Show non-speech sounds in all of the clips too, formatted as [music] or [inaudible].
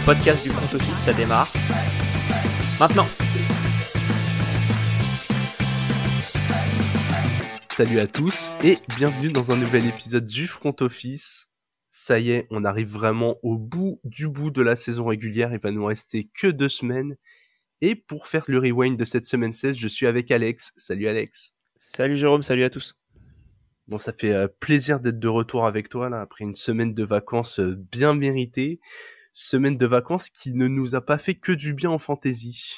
le podcast du front office, ça démarre. Maintenant Salut à tous et bienvenue dans un nouvel épisode du front office. Ça y est, on arrive vraiment au bout du bout de la saison régulière. Il va nous rester que deux semaines. Et pour faire le rewind de cette semaine 16, je suis avec Alex. Salut Alex. Salut Jérôme, salut à tous. Bon, ça fait euh, plaisir d'être de retour avec toi là après une semaine de vacances euh, bien méritée. Semaine de vacances qui ne nous a pas fait que du bien en fantasy.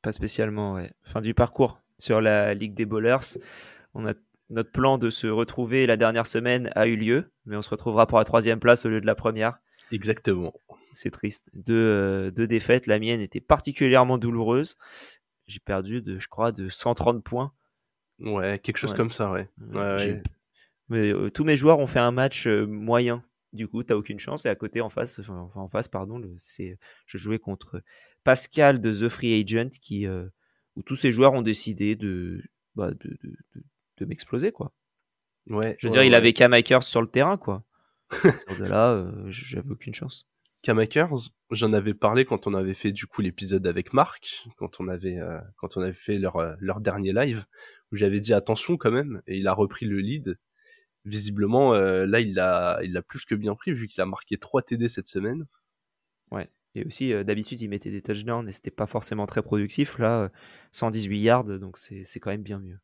Pas spécialement, ouais. Fin du parcours sur la Ligue des Bowlers. On a notre plan de se retrouver la dernière semaine a eu lieu, mais on se retrouvera pour la troisième place au lieu de la première. Exactement. C'est triste. Deux, euh, deux défaites. La mienne était particulièrement douloureuse. J'ai perdu de, je crois, de 130 points. Ouais, quelque chose comme ça, ouais. ouais, ouais. Mais euh, tous mes joueurs ont fait un match euh, moyen. Du coup, t'as aucune chance. Et à côté, en face, enfin, en face, pardon, c'est, je jouais contre Pascal de The Free Agent, qui, euh, où tous ces joueurs ont décidé de, bah, de, de, de, de m'exploser, quoi. Ouais. Je veux ouais, dire, il avait Kamakers sur le terrain, quoi. [laughs] de là, euh, j'avais aucune chance. Kamakers, j'en avais parlé quand on avait fait du coup l'épisode avec Marc, quand on avait euh, quand on avait fait leur leur dernier live où j'avais dit attention quand même et il a repris le lead. Visiblement euh, là il l'a il plus que bien pris vu qu'il a marqué 3 TD cette semaine. Ouais. Et aussi euh, d'habitude il mettait des touchdowns et c'était pas forcément très productif là euh, 118 yards donc c'est c'est quand même bien mieux.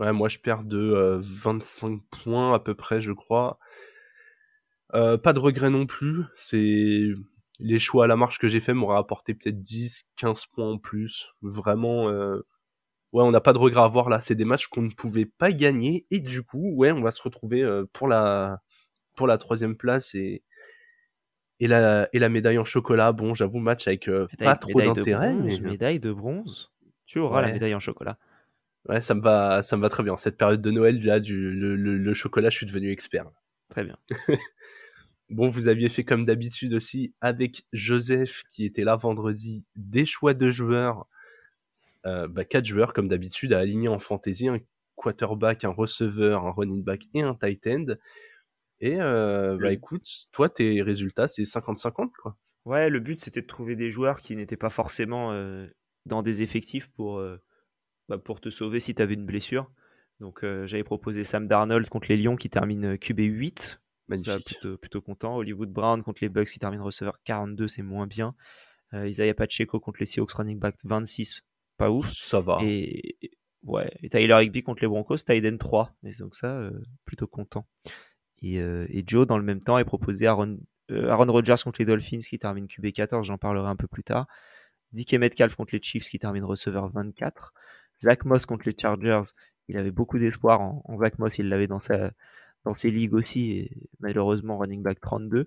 Ouais, moi je perds de euh, 25 points à peu près, je crois. Euh, pas de regret non plus. C'est les choix à la marche que j'ai fait m'auraient apporté peut-être 10, 15 points en plus. Vraiment, euh... ouais, on n'a pas de regret à voir là. C'est des matchs qu'on ne pouvait pas gagner et du coup, ouais, on va se retrouver euh, pour la pour la troisième place et et la et la médaille en chocolat. Bon, j'avoue, match avec euh, Médaille, pas trop d'intérêt, mais médaille de bronze. Tu auras la médaille en chocolat. ouais, ça me va, ça me va très bien. Cette période de Noël là, du le, le, le chocolat, je suis devenu expert. Très bien. [laughs] Bon, vous aviez fait comme d'habitude aussi avec Joseph qui était là vendredi des choix de joueurs. Euh, bah, quatre joueurs comme d'habitude à aligner en fantasy, un quarterback, un receveur, un running back et un tight end. Et euh, bah écoute, toi tes résultats c'est 50-50 quoi. Ouais, le but c'était de trouver des joueurs qui n'étaient pas forcément euh, dans des effectifs pour, euh, bah, pour te sauver si tu avais une blessure. Donc j'avais proposé Sam Darnold contre les Lions qui termine euh, QB 8. Ça, Magnifique. plutôt, plutôt content. Hollywood Brown contre les Bucks qui termine receveur 42, c'est moins bien. Isaiah Pacheco contre les Seahawks running back 26, pas ouf. Ça va. Et et- ouais, et Tyler Higby contre les Broncos, Tyden 3. Et donc ça, euh, plutôt content. Et, euh, et Joe, dans le même temps, est proposé Aaron, euh, Aaron Rodgers contre les Dolphins qui termine QB 14, j'en parlerai un peu plus tard. DK Metcalf contre les Chiefs qui termine receveur 24. Zach Moss contre les Chargers, il avait beaucoup d'espoir en, en Zach Moss, il l'avait dans, sa, dans ses ligues aussi, et malheureusement running back 32.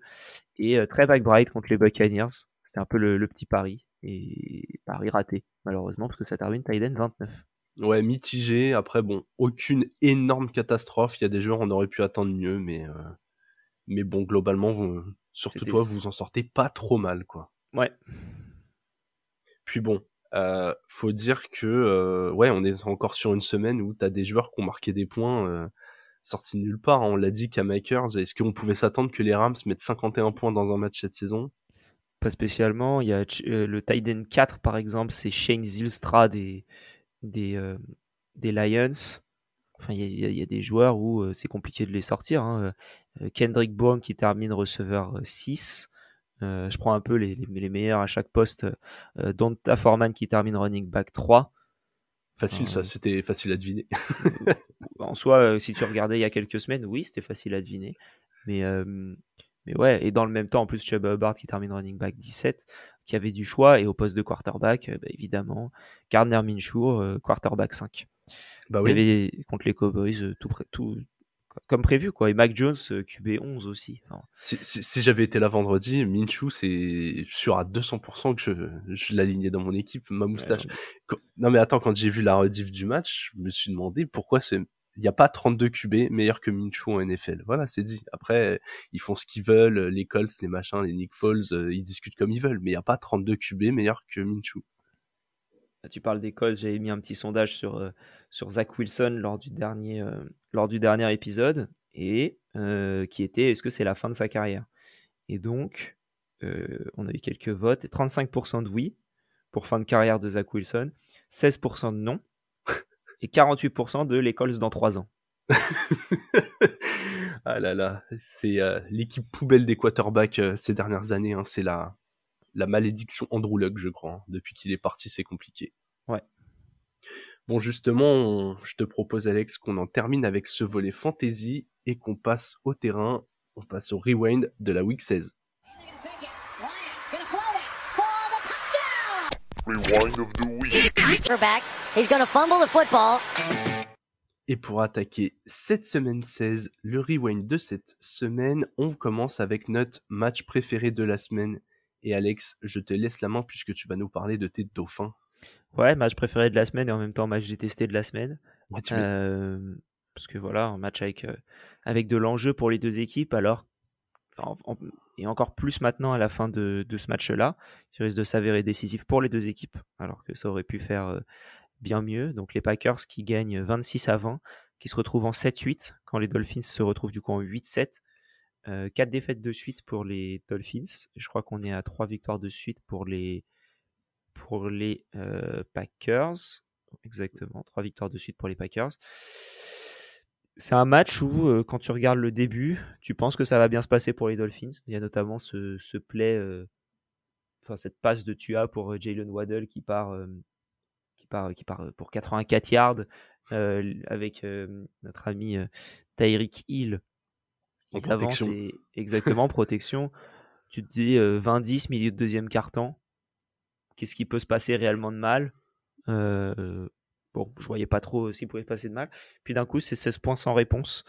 Et euh, Trey McBride contre les Buccaneers, c'était un peu le, le petit pari, et pari raté, malheureusement, parce que ça termine Tyden 29. Ouais, mitigé. Après bon, aucune énorme catastrophe. Il y a des joueurs on aurait pu attendre mieux, mais euh, mais bon globalement, vous, surtout toi, vous en sortez pas trop mal quoi. Ouais, Puis bon, euh, faut dire que euh, ouais, on est encore sur une semaine où t'as des joueurs qui ont marqué des points sortis de nulle part. hein. On l'a dit qu'à Makers, est-ce qu'on pouvait s'attendre que les Rams mettent 51 points dans un match cette saison? Pas spécialement. Il y a euh, le Tyden 4, par exemple, c'est Shane Zilstra des, des, euh, des Lions. Enfin, il y a, il y des joueurs où euh, c'est compliqué de les sortir. hein. Kendrick Bourne qui termine receveur euh, 6. Euh, je prends un peu les, les, les meilleurs à chaque poste. Euh, Donta Foreman qui termine running back 3. Facile, Euh, ça, c'était facile à deviner. en soi, si tu regardais il y a quelques semaines, oui, c'était facile à deviner. Mais, mais ouais, et dans le même temps, en plus, Chuba Hubbard qui termine running back 17, qui avait du choix, et au poste de quarterback, euh, bah, évidemment, Gardner Minshew, euh, quarterback 5. Bah Il oui. avait contre les Cowboys euh, tout, comme prévu, quoi. Et Mac Jones, euh, QB 11 aussi. Enfin, Si, si, si j'avais été là vendredi, Minshew, c'est sûr à 200% que je, je l'alignais dans mon équipe, ma moustache. ouais, Quand- Non mais attends, quand j'ai vu la rediff du match, je me suis demandé pourquoi c'est il n'y a pas 32 QB meilleurs que Minshew en NFL. Voilà, c'est dit. Après, ils font ce qu'ils veulent, les Colts, les machins, les Nick Foles, euh, ils discutent comme ils veulent, mais il n'y a pas 32 QB meilleurs que Minshew. Tu parles d'école, j'avais mis un petit sondage sur, euh, sur Zach Wilson lors du dernier, euh, lors du dernier épisode, et euh, qui était est-ce que c'est la fin de sa carrière? Et donc, on a eu quelques votes. 35% de oui pour fin de carrière de Zach Wilson, 16% de non et 48% de les Colts dans 3 ans. [laughs] ah là là, c'est l'équipe poubelle des quarterbacks ces dernières années. Hein. c'est la, la malédiction Andrew Luck, je crois. Hein. Depuis qu'il est parti, c'est compliqué. Ouais. Bon, justement, je te propose, Alex, qu'on en termine avec ce volet fantasy et qu'on passe au terrain. On passe au rewind de la week 16. Rewind of the week. He's gonna fumble the football. Et pour attaquer cette semaine 16, le rewind de cette semaine, on commence avec notre match préféré de la semaine. Et Alex, je te laisse la main puisque tu vas nous parler de tes dauphins. Ouais, match préféré de la semaine et en même temps match détesté de la semaine. Euh, parce que voilà, un match avec, euh, avec de l'enjeu pour les deux équipes, alors et encore plus maintenant à la fin de, ce match-là, qui risque de s'avérer décisif pour les deux équipes, alors que ça aurait pu faire euh, bien mieux. Donc les Packers qui gagnent 26 à 20, qui se retrouvent en 7-8, quand les Dolphins se retrouvent du coup en 8-7. Euh, 4 défaites de suite pour les Dolphins. Je crois qu'on est à 3 victoires de suite pour les, pour les euh, Packers. Exactement, 3 victoires de suite pour les Packers. C'est un match où, euh, quand tu regardes le début, tu penses que ça va bien se passer pour les Dolphins. Il y a notamment ce, ce play, euh, enfin cette passe de Tua pour Jalen Waddell qui part, qui part, qui part pour 84 yards avec notre ami Tyreek Hill. Ils avancent [laughs] exactement protection. Tu te dis 20-10 milieu de deuxième quart-temps qu'est-ce qui peut se passer réellement de mal? Euh, Bon, je voyais pas trop ce qui pouvait se passer de mal. Puis d'un coup, c'est 16 points sans réponse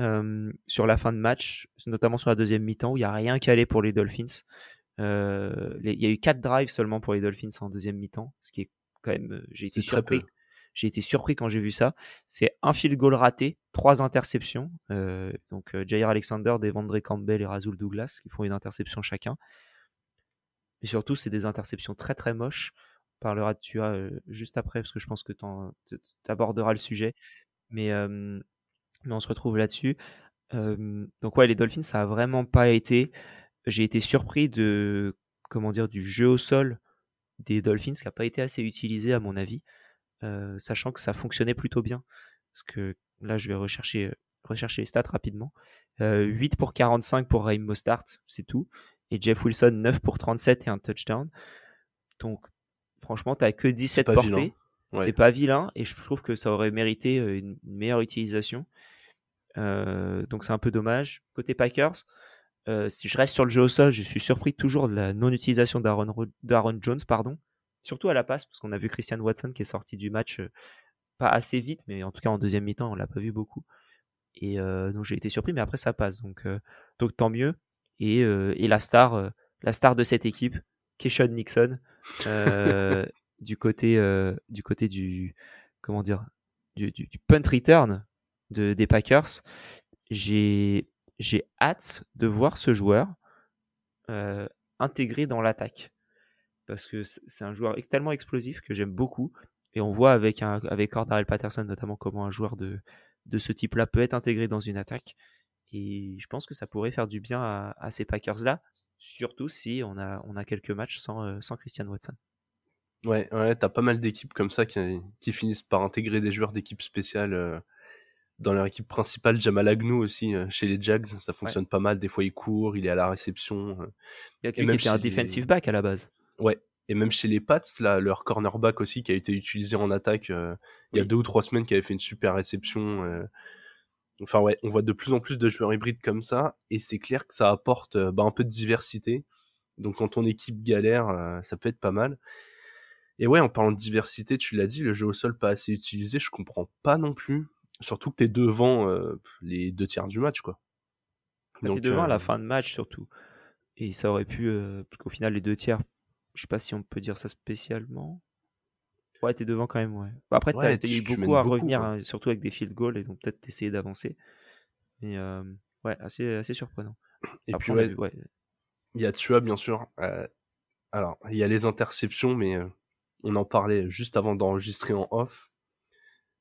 euh, sur la fin de match, notamment sur la deuxième mi-temps où il n'y a rien qui allait pour les Dolphins. Euh, il y a eu 4 drives seulement pour les Dolphins en deuxième mi-temps, ce qui est quand même. J'ai été surpris. J'ai été surpris quand j'ai vu ça. C'est un field goal raté, trois interceptions. donc Jair Alexander, Devondre Campbell et Razul Douglas qui font une interception chacun. Et surtout, c'est des interceptions très très moches. Parlera de Tua juste après, parce que je pense que tu aborderas le sujet. Mais, mais on se retrouve là-dessus. donc ouais, les Dolphins, ça a vraiment pas été. J'ai été surpris de comment dire du jeu au sol des Dolphins qui n'a pas été assez utilisé à mon avis, sachant que ça fonctionnait plutôt bien. Parce que là, je vais rechercher, rechercher les stats rapidement. 8 pour 45 pour Raheem Mostart, c'est tout et Jeff Wilson 9 pour 37 et un touchdown. Donc franchement, tu n'as que 17 portées. C'est pas vilain et je trouve que ça aurait mérité euh, une meilleure utilisation. Euh, donc c'est un peu dommage. Côté Packers, euh, si je reste sur le jeu au sol, je suis surpris toujours de la non-utilisation d'Aaron Jones, pardon. Surtout à la passe, parce qu'on a vu Christian Watson qui est sorti du match pas assez vite, mais en tout cas en deuxième mi-temps, on l'a pas vu beaucoup. Et donc j'ai été surpris, mais après ça passe. Donc, donc tant mieux. Et, la star, euh, la star de cette équipe, Keishon Nixon, euh, [laughs] du côté, du côté du, comment dire, du, punt return de, des Packers. J'ai, j'ai hâte de voir ce joueur intégré dans l'attaque parce que c'est un joueur tellement explosif que j'aime beaucoup. Et on voit avec, un, avec Cordarel Patterson notamment comment un joueur de, de ce type-là peut être intégré dans une attaque. Et je pense que ça pourrait faire du bien à, ces Packers-là, surtout si on a, on a quelques matchs sans, euh, sans Christian Watson. Ouais, ouais t'as pas mal d'équipes comme ça qui, qui, finissent par intégrer des joueurs d'équipe spéciale euh, dans leur équipe principale. Jamal Agnew aussi, euh, chez les Jags, ça fonctionne pas mal. Des fois, il court, il est à la réception. Il y a quelqu'un qui était un defensive back à la base. Ouais, et même chez les Pats, là, leur cornerback aussi qui a été utilisé en attaque il y a deux ou trois semaines, qui avait fait une super réception. Enfin ouais, on voit de plus en plus de joueurs hybrides comme ça, et c'est clair que ça apporte euh, bah, un peu de diversité. Donc quand ton équipe galère, euh, ça peut être pas mal. Et ouais, en parlant de diversité, tu l'as dit, le jeu au sol pas assez utilisé, je comprends pas non plus. Surtout que t'es devant euh, les deux tiers du match, quoi. Bah, t'es devant à la fin de match surtout. Et ça aurait pu, parce qu'au final les deux tiers, je sais pas si on peut dire ça spécialement. Ouais, t'es devant quand même, ouais. après, t'as eu beaucoup à revenir, hein, surtout avec des field goals, et donc peut-être essayer d'avancer. Mais euh, ouais, assez, assez surprenant. Et puis, ouais, il y a Tua, bien sûr. Euh, alors, il y a les interceptions, mais euh, on en parlait juste avant d'enregistrer en off.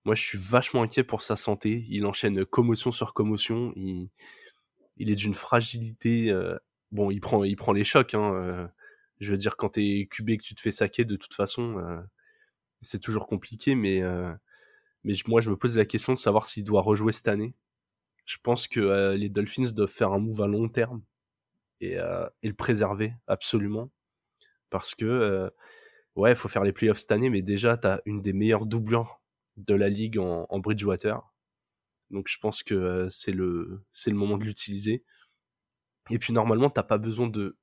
Moi, je suis vachement inquiet pour sa santé. Il enchaîne commotion sur commotion. Il, il est d'une fragilité bon, il prend, il prend les chocs. Hein, je veux dire, quand t'es QB que tu te fais saquer, de toute façon, c'est toujours compliqué. Mais, mais moi, je me pose la question de savoir s'il doit rejouer cette année. Je pense que les Dolphins doivent faire un move à long terme et, et le préserver absolument. Parce que, ouais, il faut faire les playoffs cette année, mais déjà, tu une des meilleures doublures de la ligue en, en Bridgewater. Donc je pense que c'est le, le moment de l'utiliser. Et puis normalement, t'as pas besoin de,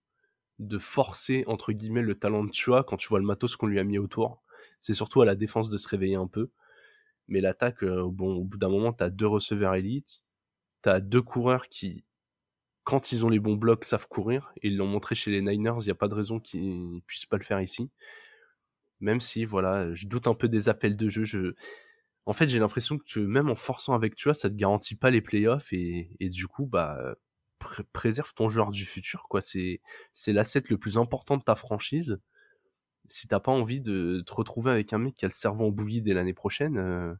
de forcer, entre guillemets, le talent de Tua quand tu vois le matos qu'on lui a mis autour. C'est surtout à la défense de se réveiller un peu. Mais l'attaque, bon, au bout d'un moment, t'as deux receveurs élites, t'as deux coureurs qui, quand ils ont les bons blocs, savent courir. Ils l'ont montré chez les Niners, il n'y a pas de raison qu'ils puissent pas le faire ici. Même si, voilà, je doute un peu des appels de jeu. Je... En fait, j'ai l'impression que même en forçant avec Tua, ça te garantit pas les playoffs. Et, du coup, bah, préserve ton joueur du futur. C'est l'asset le plus important de ta franchise. Si t'as pas envie de te retrouver avec un mec qui a le cerveau en bouillie dès l'année prochaine, euh,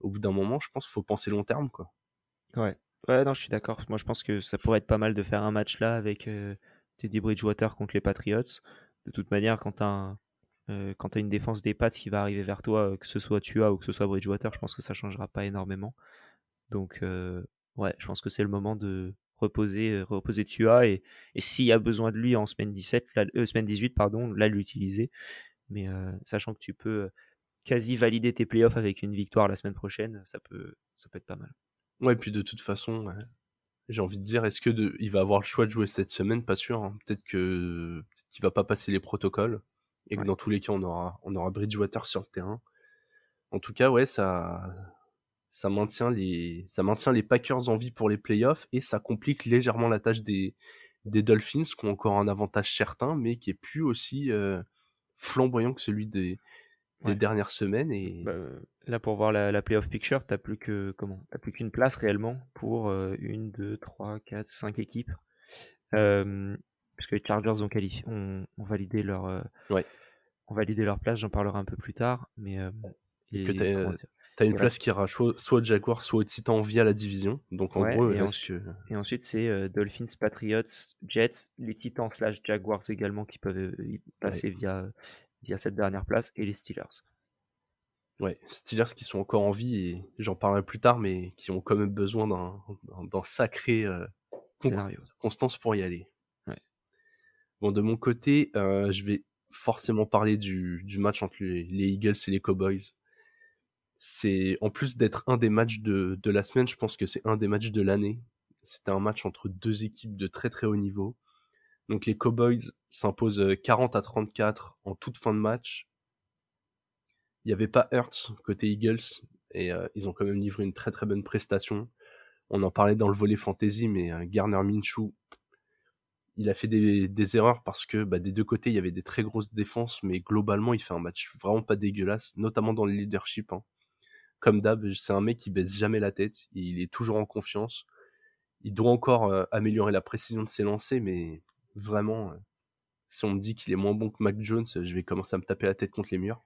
au bout d'un moment, je pense qu'il faut penser long terme. quoi. Ouais. Ouais, non, je suis d'accord. Moi, je pense que ça pourrait être pas mal de faire un match là avec euh, Teddy Bridgewater contre les Patriots. De toute manière, quand tu as, euh, une défense des Pats qui va arriver vers toi, que ce soit Tua ou que ce soit Bridgewater, je pense que ça changera pas énormément. Donc, ouais, je pense que c'est le moment de reposer, reposer Tua et, et s'il y a besoin de lui en semaine 17, semaine 18, pardon, là l'utiliser. Mais sachant que tu peux quasi valider tes playoffs avec une victoire la semaine prochaine, ça peut, ça peut être pas mal. Ouais, puis de toute façon, j'ai envie de dire, est-ce que de, il va avoir le choix de jouer cette semaine? Pas sûr. Hein. Peut-être que peut qu'il va pas passer les protocoles et que dans tous les cas, on aura, on aura Bridgewater sur le terrain. En tout cas, ouais, ça, ça maintient les, ça maintient les Packers en vie pour les playoffs et ça complique légèrement la tâche des, des Dolphins qui ont encore un avantage certain, mais qui est plus aussi euh, flamboyant que celui des, des dernières semaines. Et... Bah, là, pour voir la, la playoff picture, t'as plus que comment T'as plus qu'une place réellement pour euh, une, deux, trois, quatre, cinq équipes. Euh, puisque les Chargers ont, qualifié, ont, validé leur, euh, ouais. ont validé leur place. J'en parlerai un peu plus tard, mais euh, et, t'as une place qui ira soit Jaguar, soit Titan via la division. Donc en gros, et, ensuite, et ensuite c'est Dolphins, Patriots, Jets, les Titans slash Jaguars également qui peuvent passer via via cette dernière place et les Steelers. Ouais, Steelers qui sont encore en vie et j'en parlerai plus tard, mais qui ont quand même besoin d'un sacré euh, scénario constance pour y aller. Bon, de mon côté, euh, je vais forcément parler du, du match entre les, Eagles et les Cowboys. C'est en plus d'être un des matchs de, de la semaine, je pense que c'est un des matchs de l'année. C'était un match entre deux équipes de très très haut niveau. Donc les Cowboys s'imposent 40 euh, à 34 en toute fin de match. Il n'y avait pas Hurts côté Eagles et euh, ils ont quand même livré une très très bonne prestation. On en parlait dans le volet fantasy, mais euh, Garner Minshew, il a fait des, erreurs parce que bah, des deux côtés il y avait des très grosses défenses, mais globalement il fait un match vraiment pas dégueulasse, notamment dans le leadership. Hein. Comme d'hab, c'est un mec qui baisse jamais la tête, il est toujours en confiance. Il doit encore améliorer la précision de ses lancers, mais vraiment, euh, si on me dit qu'il est moins bon que Mac Jones, je vais commencer à me taper la tête contre les murs.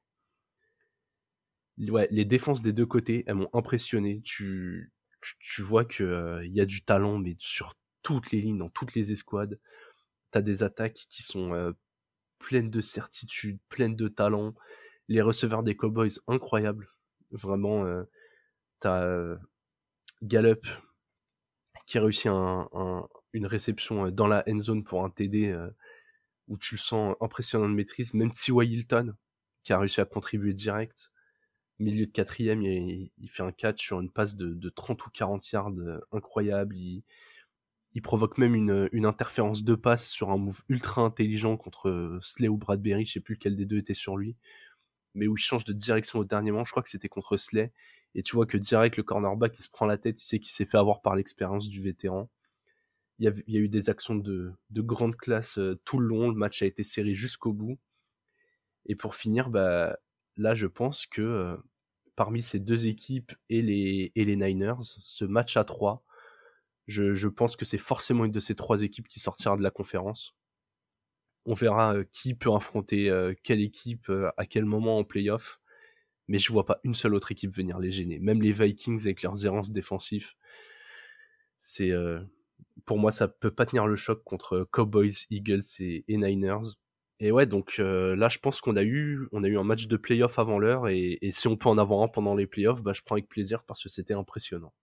Les défenses des deux côtés, elles m'ont impressionné. Tu, vois qu'il euh, y a du talent, mais sur toutes les lignes, dans toutes les escouades. T'as des attaques qui sont euh, pleines de certitude, pleines de talent. Les receveurs des Cowboys, incroyables. Vraiment, t'as Gallup qui a réussi un, une réception euh, dans la end zone pour un TD euh, où tu le sens impressionnant de maîtrise. Même T.Y. Hilton, qui a réussi à contribuer direct, milieu de quatrième, il, fait un catch sur une passe de, de 30 ou 40 yards euh, incroyable. Il, il provoque même une, une, interférence de passe sur un move ultra intelligent contre Slay ou Bradbury, je sais plus lequel des deux était sur lui, mais où il change de direction au dernier moment, je crois que c'était contre Slay, et tu vois que direct le cornerback il se prend la tête, il sait qu'il s'est fait avoir par l'expérience du vétéran, il y, a, eu des actions de, grande classe euh, tout le long. Le match a été serré jusqu'au bout. Et pour finir, bah, là, je pense que euh, parmi ces deux équipes et les, et les Niners, ce match à trois, je, pense que c'est forcément une de ces trois équipes qui sortira de la conférence. On verra euh, qui peut affronter quelle équipe à quel moment en playoff. Mais je vois pas une seule autre équipe venir les gêner. Même les Vikings avec leurs errances défensifs. C'est pour moi, ça peut pas tenir le choc contre Cowboys, Eagles et, Niners. Et ouais, donc là, je pense qu'on a eu, on a eu un match de playoff avant l'heure, et, si on peut en avoir un pendant les playoffs, bah, je prends avec plaisir parce que c'était impressionnant.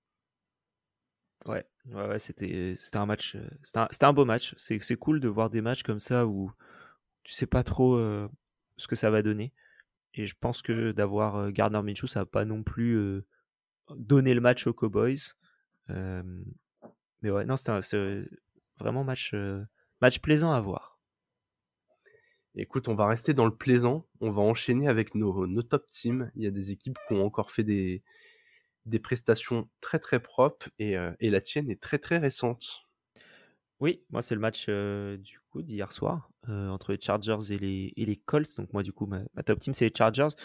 Ouais, ouais, ouais c'était, c'était un match, c'était un, beau match. C'est, c'est cool de voir des matchs comme ça où tu sais pas trop ce que ça va donner. Et je pense que d'avoir Gardner Minshew, ça va pas non plus donner le match aux Cowboys. mais ouais, non, c'est vraiment match, match plaisant à voir. Écoute, on va rester dans le plaisant. On va enchaîner avec nos, nos top teams. Il y a des équipes qui ont encore fait des, des prestations très très propres et, et la tienne est très très récente. Oui, moi c'est le match du coup d'hier soir entre les Chargers et les, et les Colts. Donc moi du coup ma, top team c'est les Chargers,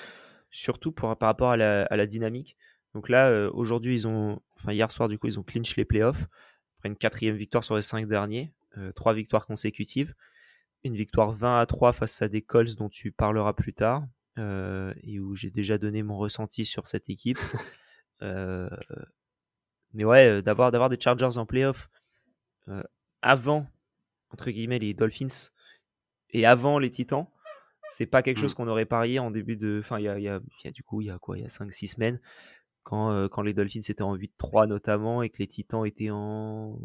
surtout pour, par rapport à la, à la dynamique. Donc là aujourd'hui ils ont, enfin hier soir du coup ils ont clinch les playoffs après une quatrième victoire sur les cinq derniers, trois victoires consécutives, une victoire 20 à 3 face à des Colts dont tu parleras plus tard et où j'ai déjà donné mon ressenti sur cette équipe. [laughs] mais ouais d'avoir d'avoir des Chargers en playoffs avant, entre guillemets, les Dolphins et avant les Titans, c'est pas quelque chose mm. qu'on aurait parié en début de. Enfin, il y a, y, a, y a, du coup, il y a quoi Il y a 5-6 semaines, quand, euh, quand les Dolphins étaient en 8-3 notamment et que les Titans étaient en.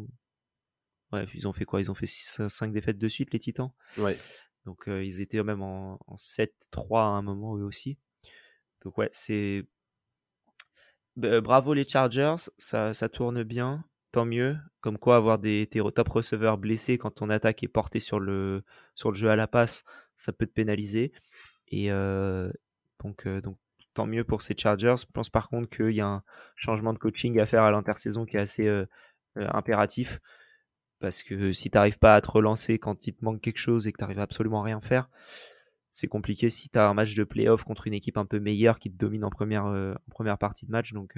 Bref, ils ont fait quoi Ils ont fait 5 défaites de suite, les Titans Ouais. Donc, euh, ils étaient même en, en 7-3 à un moment, eux aussi. Donc, ouais, c'est. Bravo les Chargers, ça, tourne bien tant mieux. Comme quoi, avoir des top receveurs blessés quand ton attaque est portée sur le, jeu à la passe, ça peut te pénaliser. Et euh, donc, euh, donc, tant mieux pour ces Chargers. Je pense par contre qu'il y a un changement de coaching à faire à l'intersaison qui est assez euh, impératif. Parce que si tu pas à te relancer quand il te manque quelque chose et que tu n'arrives absolument à rien faire, c'est compliqué si tu as un match de playoff contre une équipe un peu meilleure qui te domine en première, en première partie de match. Donc,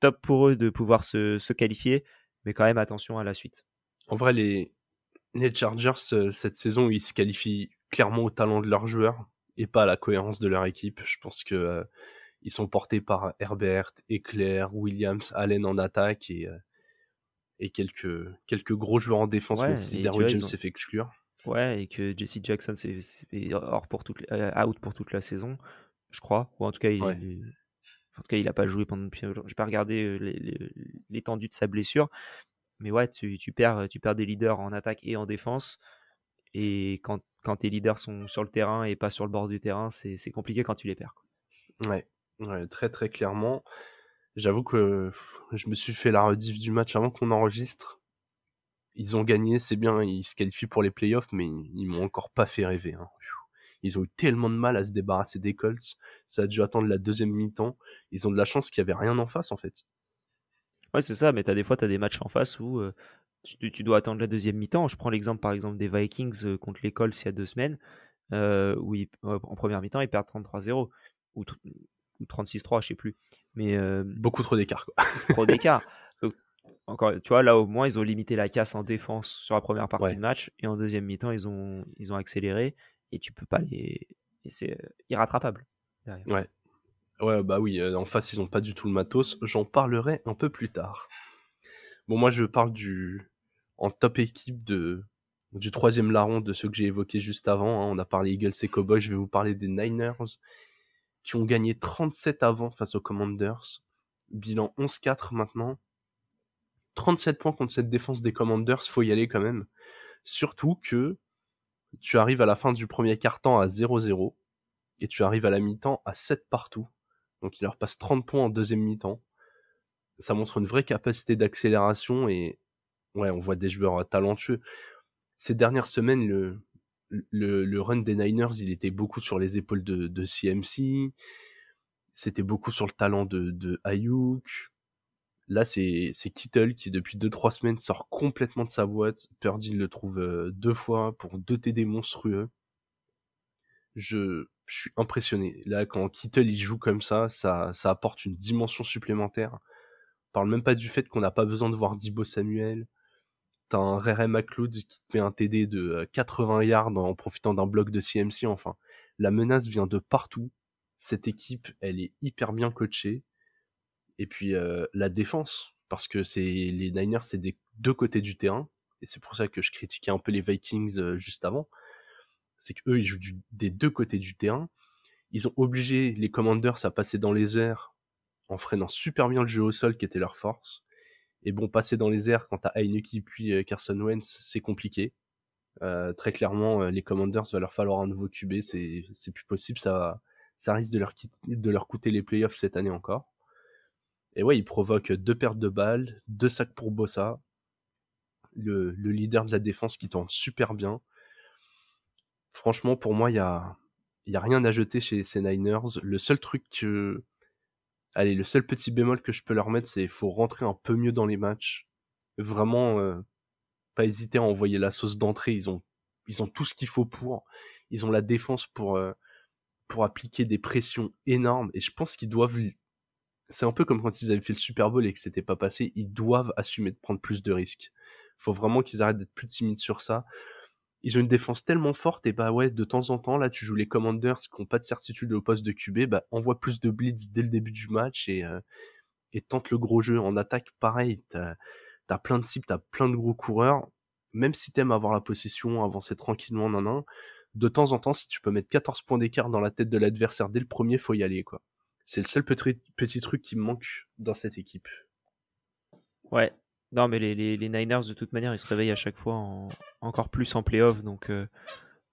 top pour eux de pouvoir se, qualifier, mais quand même attention à la suite. En vrai, les, les Chargers, euh, cette saison, ils se qualifient clairement au talent de leurs joueurs et pas à la cohérence de leur équipe. Je pense que euh, ils sont portés par Herbert, Eclair, Williams, Allen en attaque et, euh, et quelques, quelques gros joueurs en défense, même si Darwin James s'est fait exclure. Ouais, et que Jesse Jackson est, hors pour toute, out pour toute la saison, je crois. Ou en tout cas, il, en tout cas, il n'a pas joué pendant. J'ai pas regardé l'étendue de sa blessure. Mais ouais, tu, perds, tu perds des leaders en attaque et en défense. Et quand, quand tes leaders sont sur le terrain et pas sur le bord du terrain, c'est compliqué quand tu les perds. Ouais, très très clairement. J'avoue que je me suis fait la rediff du match avant qu'on enregistre. Ils ont gagné, c'est bien, ils se qualifient pour les playoffs, mais ils m'ont encore pas fait rêver. Hein. Ils ont eu tellement de mal à se débarrasser des Colts. Ça a dû attendre la deuxième mi-temps. Ils ont de la chance qu'il n'y avait rien en face, en fait. Ouais, c'est ça, mais as des fois, tu as des matchs en face où euh, tu, dois attendre la deuxième mi-temps. Je prends l'exemple, par exemple, des Vikings euh, contre les Colts il y a deux semaines, euh, où en première mi-temps, ils perdent 33-0 ou, 36-3, je sais plus. Mais, Beaucoup trop d'écart, quoi. trop d'écart. [laughs] encore, tu vois, là, au moins, ils ont limité la casse en défense sur la première partie du match, et en deuxième mi-temps, ils ont, ils ont accéléré, et tu peux pas les. c'est irrattrapable. Ouais. Ouais, bah oui, euh, en face, ils ont pas du tout le matos. J'en parlerai un peu plus tard. Bon, moi, je parle du. En top équipe de. Du troisième larron de ceux que j'ai évoqués juste avant. Hein. On a parlé Eagles et Cowboys. Je vais vous parler des Niners qui ont gagné 37 avant face aux Commanders. Bilan 11-4 maintenant. 37 points contre cette défense des Commanders, faut y aller quand même. Surtout que tu arrives à la fin du premier quart-temps à 0-0 et tu arrives à la mi-temps à 7 partout. Donc il leur passe 30 points en deuxième mi-temps. Ça montre une vraie capacité d'accélération et ouais, on voit des joueurs talentueux. Ces dernières semaines, le, run des Niners, il était beaucoup sur les épaules de, de CMC. C'était beaucoup sur le talent de, de Ayuk. Là, c'est Kittle qui, depuis 2-3 semaines, sort complètement de sa boîte. Purdy le trouve euh, deux fois pour deux TD monstrueux. Je, suis impressionné. Là, quand Kittle il joue comme ça, ça, apporte une dimension supplémentaire. On parle même pas du fait qu'on n'a pas besoin de voir Dibo Samuel. T'as un Rere McLeod qui te met un TD de 80 euh, yards en profitant d'un bloc de CMC. Enfin, la menace vient de partout. Cette équipe, elle est hyper bien coachée. Et puis euh, la défense, parce que c'est les Niners, c'est des deux côtés du terrain, et c'est pour ça que je critiquais un peu les Vikings euh, juste avant, c'est qu'eux, ils jouent des deux côtés du terrain. Ils ont obligé les Commanders à passer dans les airs en freinant super bien le jeu au sol qui était leur force. Et bon, passer dans les airs quand t'as Heineke puis euh, Carson Wentz, c'est compliqué. Très clairement, les Commanders va leur falloir un nouveau QB, c'est plus possible, ça risque de leur coûter les playoffs cette année encore. Et ouais, ils provoquent deux pertes de balles, deux sacs pour Bossa, le, le leader de la défense qui tourne super bien. Franchement, pour moi, il y a, rien à jeter chez ces Niners. Le seul truc que, allez, le seul petit bémol que je peux leur mettre, c'est faut rentrer un peu mieux dans les matchs. Vraiment, euh, pas hésiter à envoyer la sauce d'entrée. Ils ont, ils ont tout ce qu'il faut pour. Ils ont la défense pour, euh, pour appliquer des pressions énormes. Et je pense qu'ils doivent. C'est un peu comme quand ils avaient fait le Super Bowl et que c'était pas passé. Ils doivent assumer de prendre plus de risques. Il faut vraiment qu'ils arrêtent d'être plus timides sur ça ils ont une défense tellement forte et bah ouais de temps en temps là tu joues les Commanders qui ont pas de certitude au poste de QB bah envoie plus de blitz dès le début du match et euh, tente le gros jeu en attaque pareil t'as as plein de cibles t'as plein de gros coureurs même si t'aimes avoir la possession avancer tranquillement nan, nan de temps en temps si tu peux mettre 14 points d'écart dans la tête de l'adversaire dès le premier faut y aller quoi c'est le seul petit petit truc qui me manque dans cette équipe ouais non, mais les, les, les, Niners, de toute manière, ils se réveillent à chaque fois en, encore plus en playoff, donc, euh,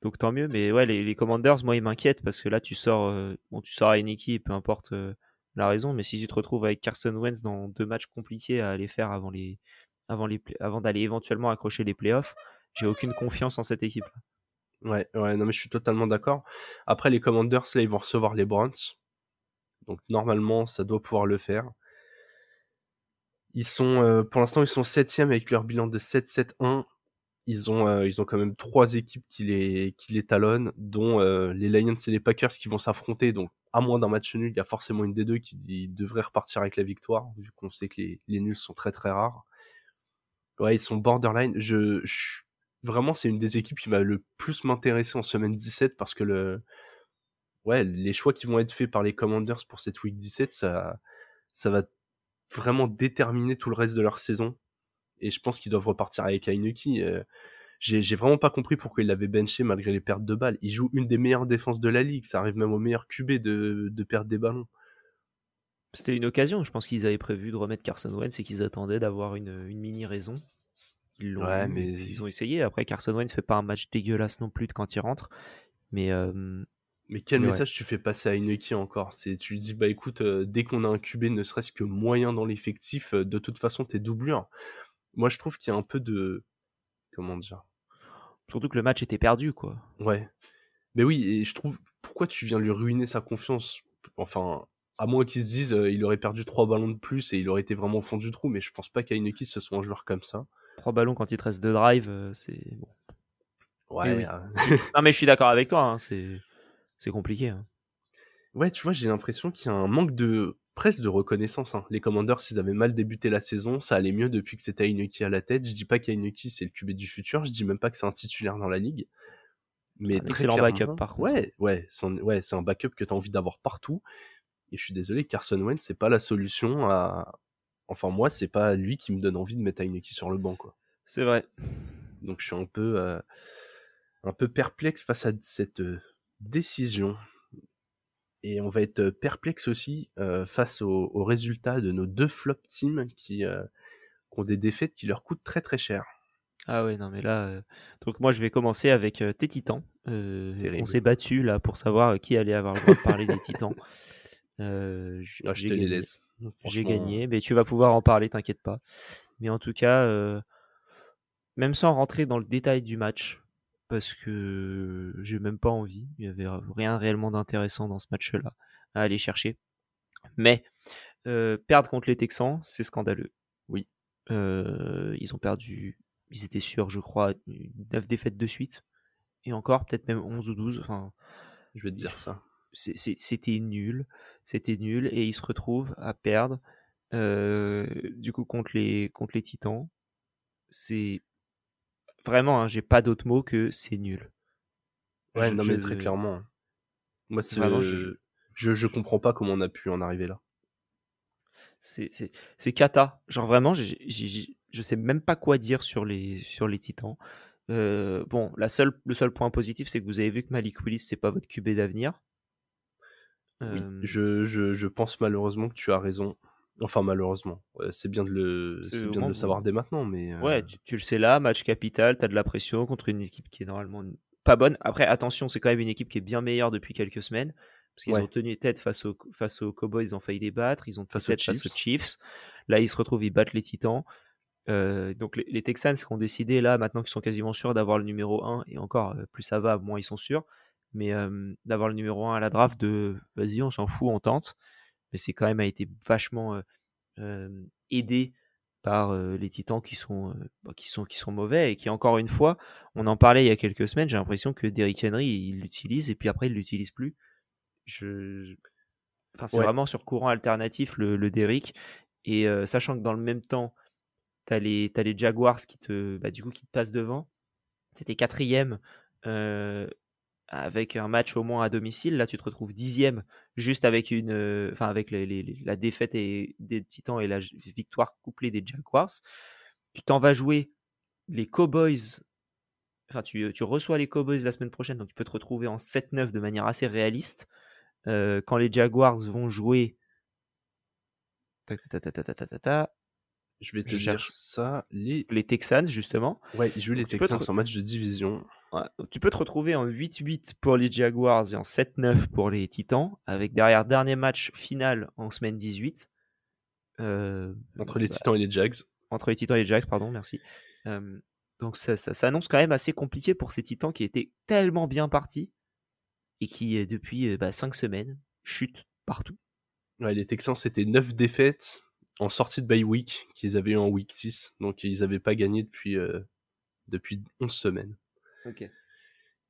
donc tant mieux. Mais ouais, les, les Commanders, moi, ils m'inquiètent parce que là, tu sors, euh, bon, tu sors à une équipe, peu importe euh, la raison, mais si tu te retrouves avec Carson Wentz dans deux matchs compliqués à aller faire avant, les, avant, les, avant d'aller éventuellement accrocher les playoffs, j'ai aucune confiance en cette équipe. Ouais, ouais, non, mais je suis totalement d'accord. Après, les Commanders, là, ils vont recevoir les Browns. Donc, normalement, ça doit pouvoir le faire. Ils sont, euh, pour l'instant, ils sont septième avec leur bilan de 7-7-1. Ils ont, euh, ils ont quand même trois équipes qui les, qui les talonnent, dont euh, les Lions et les Packers qui vont s'affronter. Donc, à moins d'un match nul, il y a forcément une des deux qui devrait repartir avec la victoire, vu qu'on sait que les, nuls sont très très rares. Ouais, ils sont borderline. Je vraiment, c'est une des équipes qui va le plus m'intéresser en semaine 17 parce que le, ouais, les choix qui vont être faits par les Commanders pour cette week 17, ça, ça va vraiment déterminer tout le reste de leur saison. Et je pense qu'ils doivent repartir avec Heineke. Euh, j'ai vraiment pas compris pourquoi il l'avait benché malgré les pertes de balles. Il joue une des meilleures défenses de la ligue. Ça arrive même au meilleur QB de, de perdre des ballons. C'était une occasion. Je pense qu'ils avaient prévu de remettre Carson Wentz et qu'ils attendaient d'avoir une, une, mini raison. Ils l'ont ouais, mais... ils ont essayé. Après, Carson Wentz fait pas un match dégueulasse non plus de quand il rentre. Mais euh, mais quel message tu fais passer à Ineki encore? C'est tu lui dis bah écoute, euh, dès qu'on a un QB ne serait-ce que moyen dans l'effectif, euh, de toute façon t'es doublure. Moi je trouve qu'il y a un peu de comment dire? Surtout que le match était perdu quoi. Ouais. Mais oui, et je trouve pourquoi tu viens lui ruiner sa confiance? Enfin, à moins qu'ils se disent euh, il aurait perdu trois ballons de plus et il aurait été vraiment au fond du trou, mais je pense pas qu'Aineki ce soit un joueur comme ça. Trois ballons quand il te reste deux drives, c'est bon. Ouais. [laughs] non mais je suis d'accord avec toi, hein, c'est c'est compliqué. Hein. Ouais, tu vois, j'ai l'impression qu'il y a un manque de presque de reconnaissance. Hein. Les Commanders, s'ils avaient mal débuté la saison, ça allait mieux depuis que c'était Inuki à la tête. Je dis pas qu'Inuki c'est le QB du futur, je dis même pas que c'est un titulaire dans la ligue. Mais excellent backup par contre. Ouais, ouais, c'est un, ouais, c'est un backup que tu as envie d'avoir partout. Et je suis désolé, Carson Wentz, c'est pas la solution à. Enfin, moi, c'est pas lui qui me donne envie de mettre Inuki sur le banc, quoi. C'est vrai. Donc, je suis un peu, euh, un peu perplexe face à cette euh, décision. Et on va être perplexe aussi euh, face aux, résultats de nos deux flop teams qui, euh, ont des défaites qui leur coûtent très très cher. Ah ouais, non mais là, euh, donc moi je vais commencer avec tes titans. on s'est battu là pour savoir qui allait avoir le droit de parler des titans. Ah, je te les laisse. J'ai gagné, mais tu vas pouvoir en parler, t'inquiète pas. Mais en tout cas, même sans rentrer dans le détail du match, parce que j'ai même pas envie. Il y avait rien réellement d'intéressant dans ce match-là à aller chercher. Mais euh, perdre contre les Texans, c'est scandaleux. Oui. Euh, ils ont perdu, ils étaient sûrs, je crois, 9 défaites de suite. Et encore, peut-être même 11 ou 12. Enfin, je vais te dire ça. C'était nul. C'était nul. Et ils se retrouvent à perdre. Euh, du coup, contre les, contre les Titans. C'est Vraiment, hein, j'ai pas d'autre mot que c'est nul. Ouais, non, mais très clairement. Hein. Moi, c'est vraiment, je... Je, je comprends pas comment on a pu en arriver là. C'est cata. Genre vraiment, j'ai je sais même pas quoi dire sur les, sur les Titans. Euh, bon, la seule, le seul point positif, c'est que vous avez vu que Malik Willis, c'est pas votre QB d'avenir. Oui, je, je, je, pense malheureusement que tu as raison. Enfin, malheureusement. c'est bien de le, c'est bien de le savoir dès maintenant. Mais Ouais, tu, le sais là, match capital, tu as de la pression contre une équipe qui est normalement pas bonne. Après, attention, c'est quand même une équipe qui est bien meilleure depuis quelques semaines. Parce qu'ils ont tenu tête face, au, face aux Cowboys, ils ont failli les battre. Ils ont tenu tête face aux Chiefs. Là, ils se retrouvent, ils battent les Titans. Euh, donc les, Texans qui ont décidé là maintenant qu'ils sont quasiment sûrs d'avoir le numéro 1 et encore euh, plus ça va moins ils sont sûrs mais euh, d'avoir le numéro 1 à la draft de vas-y on s'en fout on tente mais c'est quand même a été vachement aidé par les Titans qui sont, bah, qui sont qui sont mauvais et qui encore une fois on en parlait il y a quelques semaines j'ai l'impression que Derrick Henry il l'utilise et puis après il l'utilise plus je enfin c'est vraiment sur courant alternatif le, le Derrick et sachant que dans le même temps tu as, les Jaguars qui te, bah, du coup, qui te passent devant. Tu quatrième euh, avec un match au moins à domicile. Là, tu te retrouves dixième juste avec, une, euh, avec la défaite des Titans et la victoire couplée des Jaguars. Tu t'en vas jouer les Cowboys. Enfin, tu, reçois les Cowboys la semaine prochaine, donc tu peux te retrouver en 7-9 de manière assez réaliste. Euh, quand les Jaguars vont jouer. Je vais te dire ça. Les... les Texans, justement. Ouais, ils jouent les Texans en match de division. tu peux te retrouver en 8-8 pour les Jaguars et en 7-9 pour les Titans, avec derrière dernier match final en semaine 18. Euh, entre les bah, Titans et les Jags. Entre les Titans et les Jags, pardon, merci. Euh, donc ça, ça, annonce quand même assez compliqué pour ces Titans qui étaient tellement bien partis et qui, euh, depuis 5 bah, semaines, chutent partout. Ouais, les Texans, c'était 9 défaites en sortie de bye week qu'ils avaient eu en week 6. Donc ils n'avaient pas gagné depuis, euh, depuis 11 semaines. Ok.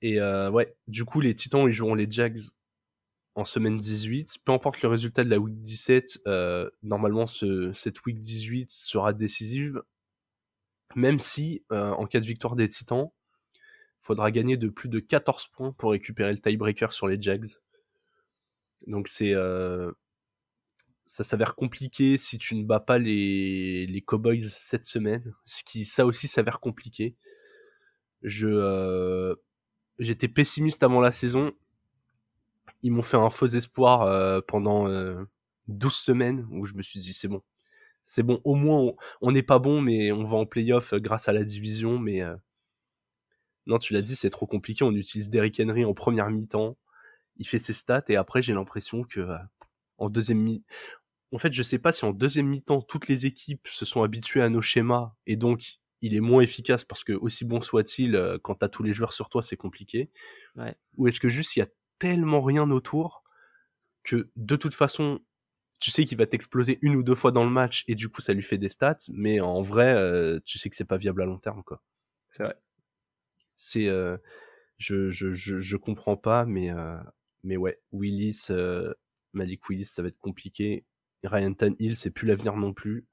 Et euh, ouais, du coup, les Titans, ils joueront les Jags en semaine 18. Peu importe le résultat de la week 17, euh, normalement, ce, cette week 18 sera décisive. Même si, en cas de victoire des Titans, faudra gagner de plus de 14 points pour récupérer le tiebreaker sur les Jags. Donc c'est ça s'avère compliqué si tu ne bats pas les, les Cowboys cette semaine. Ce qui, ça aussi s'avère compliqué. Je, euh, j'étais pessimiste avant la saison. Ils m'ont fait un faux espoir euh, pendant euh, 12 semaines où je me suis dit c'est bon. C'est bon, au moins on n'est pas bon, mais on va en playoff euh, grâce à la division. Mais euh, non, tu l'as dit, c'est trop compliqué. On utilise Derrick Henry en première mi-temps. Il fait ses stats et après j'ai l'impression que en deuxième mi en fait, je sais pas si en deuxième mi-temps, toutes les équipes se sont habituées à nos schémas et donc il est moins efficace parce que aussi bon soit-il, euh, quand t'as tous les joueurs sur toi, c'est compliqué. Ou est-ce que juste il y a tellement rien autour que de toute façon, tu sais qu'il va t'exploser une ou deux fois dans le match et du coup ça lui fait des stats, mais en vrai, euh, tu sais que c'est pas viable à long terme, quoi. C'est vrai. C'est, euh, je, je, je, je, comprends pas, mais, mais ouais, Willis, Malik Willis, ça va être compliqué. Ryan Tannehill, c'est plus l'avenir non plus.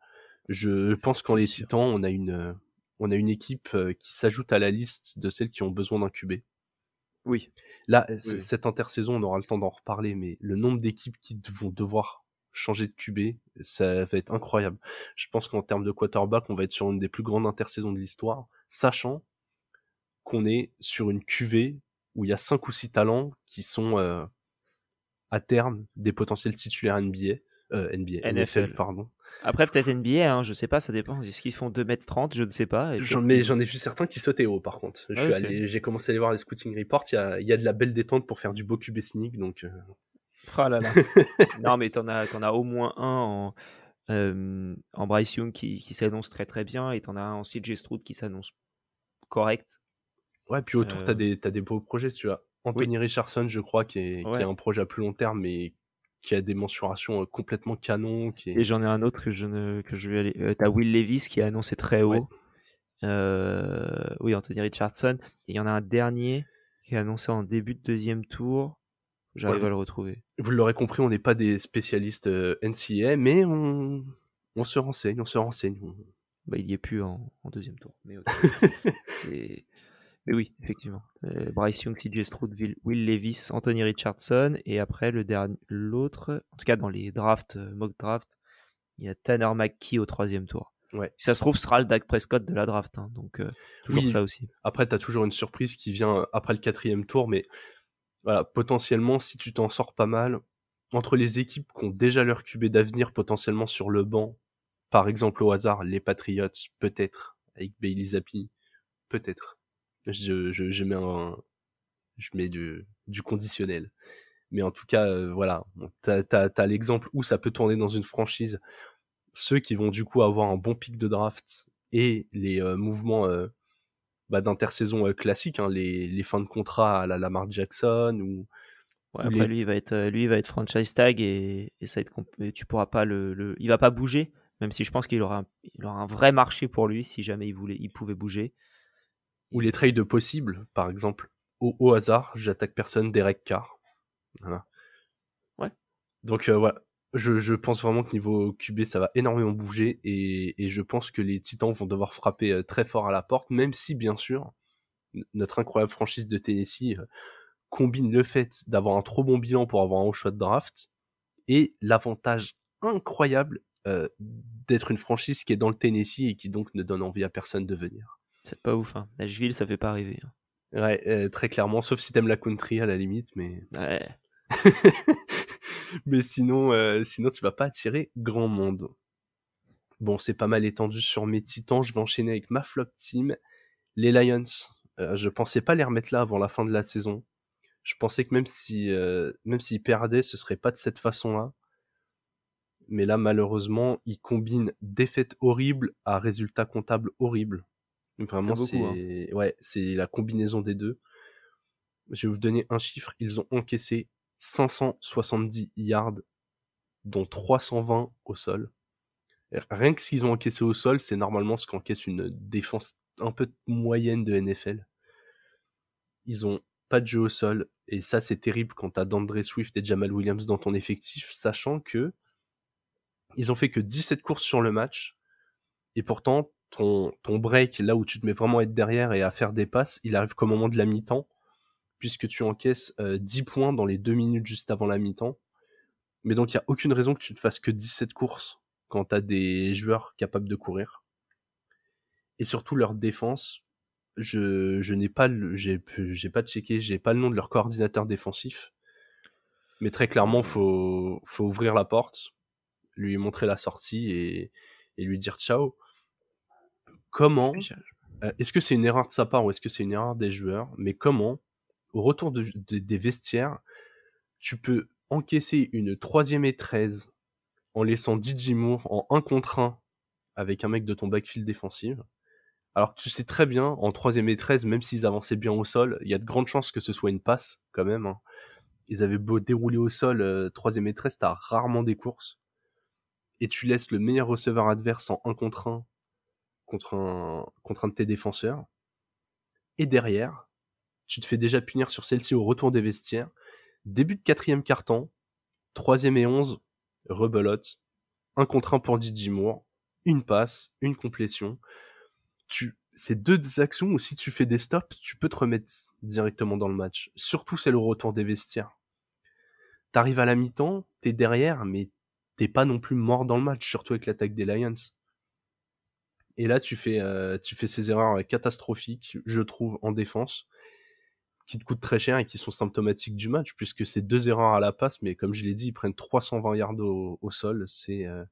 Je pense qu'en les Titans, on a une, on a une équipe euh, qui s'ajoute à la liste de celles qui ont besoin d'un QB. Oui. Là, cette intersaison, on aura le temps d'en reparler, mais le nombre d'équipes qui vont devoir changer de QB, ça va être incroyable. Je pense qu'en termes de quarterback, on va être sur une des plus grandes intersaisons de l'histoire, sachant qu'on est sur une QV où il y a cinq ou six talents qui sont euh, à terme des potentiels titulaires NBA. Euh, NBA, NFL. pardon. Après, peut-être NBA, hein, je sais pas, ça dépend. Est-ce qu'ils font 2m30 Je ne sais pas. mais j'en ai vu certains qui sautaient haut, par contre. J'ai commencé à aller voir les scouting reports. Il y a, y a, de la belle détente pour faire du beau QB sneak, donc. Euh. Oh là là. [laughs] non, mais t'en as, en as au moins un en, euh, en Bryce Young qui, qui s'annonce très très bien, et t'en as un en CJ Stroud qui s'annonce correct. Ouais, puis autour, t'as des, as des beaux projets, tu vois. Anthony Richardson, je crois, qui, est, qui a un projet à plus long terme, mais qui a des mensurations euh, complètement canon. Qui Et j'en ai un autre que je, ne, que je vais aller. Euh, T'as Will Levis qui a annoncé très haut. Euh, oui, Anthony Richardson. Et il y en a un dernier qui a annoncé en début de deuxième tour. J'arrive à le retrouver. Vous l'aurez compris, on n'est pas des spécialistes NCA, mais on, on se renseigne, on se renseigne. Bah, il y est plus en, en deuxième tour. Mais [laughs] c'est mais oui, effectivement. Euh, Bryce Young, CJ Stroud, Will Levis, Anthony Richardson. Et après, le dernier, l'autre, en tout cas dans les drafts, euh, mock drafts, il y a Tanner McKee au troisième tour. Ouais. Si ça se trouve, ce sera le Dak Prescott de la draft. hein, donc, euh, toujours Oui. ça aussi. Après, tu as toujours une surprise qui vient après le quatrième tour, mais voilà, potentiellement, si tu t'en sors pas mal, entre les équipes qui ont déjà leur QB d'avenir potentiellement sur le banc, par exemple au hasard, les Patriots, peut-être, avec Bailey Zappi, peut-être. Je, je, je mets un, je mets du, du conditionnel. Mais en tout cas, euh, voilà, t'as, t'as, t'as l'exemple où ça peut tourner dans une franchise. Ceux qui vont du coup avoir un bon pic de draft et les euh, mouvements euh, bah, d'intersaison euh, classiques, hein, les, les fins de contrat à la Lamar Jackson ou Ouais, après, les- lui, il va être, lui, il va être franchise tag et, et ça va être et tu pourras pas le, le- il va pas bouger, même si je pense qu'il aura, il aura un vrai marché pour lui si jamais il voulait, il pouvait bouger. Ou les trades possibles, par exemple, au, au hasard, j'attaque personne, Derek Carr. Voilà. Ouais. Donc euh, voilà, je, je pense vraiment que niveau QB, ça va énormément bouger et, et je pense que les Titans vont devoir frapper euh, très fort à la porte, même si bien sûr, notre incroyable franchise de Tennessee euh, combine le fait d'avoir un trop bon bilan pour avoir un haut choix de draft et l'avantage incroyable euh, d'être une franchise qui est dans le Tennessee et qui donc ne donne envie à personne de venir. C'est pas ouf. Hein. Nashville, ça fait pas rêver. hein. Ouais, euh, très clairement, sauf si t'aimes la country à la limite, mais Ouais. [laughs] mais sinon, euh, sinon tu vas pas attirer grand monde. Bon, c'est pas mal étendu sur mes titans. Je vais enchaîner avec ma flop team, les Lions. Euh, je pensais pas les remettre là avant la fin de la saison. Je pensais que même si euh, même s'ils perdaient, ce serait pas de cette façon-là. Mais là, malheureusement, ils combinent défaite horrible à résultat comptable horrible. Vraiment, beaucoup, c'est ouais, c'est la combinaison des deux. Je vais vous donner un chiffre. Ils ont encaissé 570 yards, dont 320 au sol. Rien que ce qu'ils ont encaissé au sol, c'est normalement ce qu'encaisse une défense un peu moyenne de NFL. Ils ont pas de jeu au sol, et ça c'est terrible quand t'as Dandre Swift et Jamal Williams dans ton effectif, sachant que ils ont fait que 17 courses sur le match, et pourtant ton, break, là où tu te mets vraiment à être derrière et à faire des passes, il arrive qu'au moment de la mi-temps, puisque tu encaisses euh, 10 points dans les deux minutes juste avant la mi-temps. Mais donc il n'y a aucune raison que tu ne fasses que 17 courses quand tu as des joueurs capables de courir. Et surtout leur défense, je, n'ai pas j'ai, j'ai pas checké, j'ai pas le nom de leur coordinateur défensif. Mais très clairement, faut, faut ouvrir la porte, lui montrer la sortie et lui dire ciao. Comment, euh, est-ce que c'est une erreur de sa part ou est-ce que c'est une erreur des joueurs Mais comment, au retour de, de- des vestiaires, tu peux encaisser une troisième et 13 en laissant DJ Moore en 1 contre 1 avec un mec de ton backfield défensif? Alors que tu sais très bien, en troisième et 13, même s'ils avançaient bien au sol, il y a de grandes chances que ce soit une passe, quand même. hein. Ils avaient beau dérouler au sol, euh, troisième et 13, t'as rarement des courses. Et tu laisses le meilleur receveur adverse en 1 contre 1 contre un, de tes défenseurs. Et derrière, tu te fais déjà punir sur celle-ci au retour des vestiaires. Début de quatrième carton, troisième et 11, rebelote, un contre un pour DJ Moore, une passe, une complétion. Tu, c'est deux actions où si tu fais des stops, tu peux te remettre directement dans le match. Surtout c'est le retour des vestiaires. T'arrives à la mi-temps, t'es derrière, mais t'es pas non plus mort dans le match, surtout avec l'attaque des Lions. Et là, tu fais, euh, tu fais ces erreurs catastrophiques, je trouve, en défense, qui te coûtent très cher et qui sont symptomatiques du match, puisque c'est deux erreurs à la passe, mais comme je l'ai dit, ils prennent 320 yards au, sol, c'est, euh,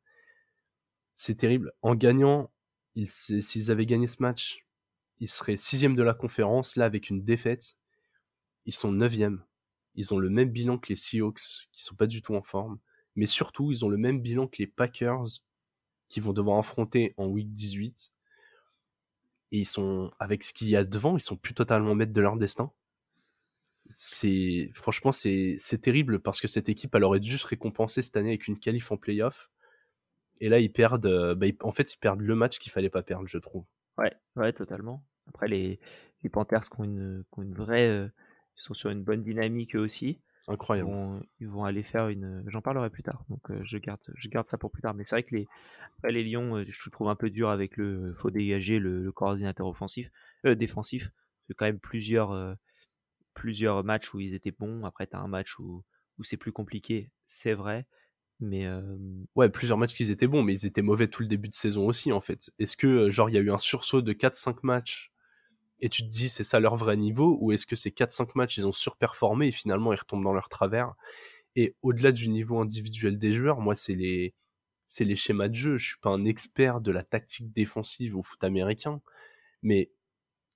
c'est terrible. En gagnant, ils, s'ils avaient gagné ce match, ils seraient sixième de la conférence. Là, avec une défaite, ils sont neuvième. Ils ont le même bilan que les Seahawks, qui sont pas du tout en forme. Mais surtout, ils ont le même bilan que les Packers, vont devoir affronter en week 18. Et ils sont, avec ce qu'il y a devant, ils sont plus totalement maîtres de leur destin. C'est, franchement, c'est, terrible parce que cette équipe, elle aurait dû se cette année avec une qualif en playoff. Et là, ils perdent, euh, bah, en fait, ils perdent le match qu'il fallait pas perdre, je trouve. Ouais, ouais, totalement. Après, les, Panthers qui ont une, une vraie. euh, sont sur une bonne dynamique eux aussi. Ils Incroyable. vont, ils vont aller faire une. J'en parlerai plus tard, donc euh, je, garde, je garde ça pour plus tard. Mais c'est vrai que les, après, les Lions, euh, je trouve un peu dur avec le. faut dégager le, le coordinateur offensif, euh, défensif. C'est quand même plusieurs, plusieurs matchs où ils étaient bons. Après, tu as un match où, où c'est plus compliqué, c'est vrai. Mais Ouais, plusieurs matchs qu'ils étaient bons, mais ils étaient mauvais tout le début de saison aussi, en fait. Est-ce que, genre, il y a eu un sursaut de 4-5 matchs et tu te dis c'est ça leur vrai niveau, ou est-ce que ces 4-5 matchs ils ont surperformé et finalement ils retombent dans leur travers? Et au-delà du niveau individuel des joueurs, moi, c'est les, c'est les schémas de jeu. Je suis pas un expert de la tactique défensive au foot américain, mais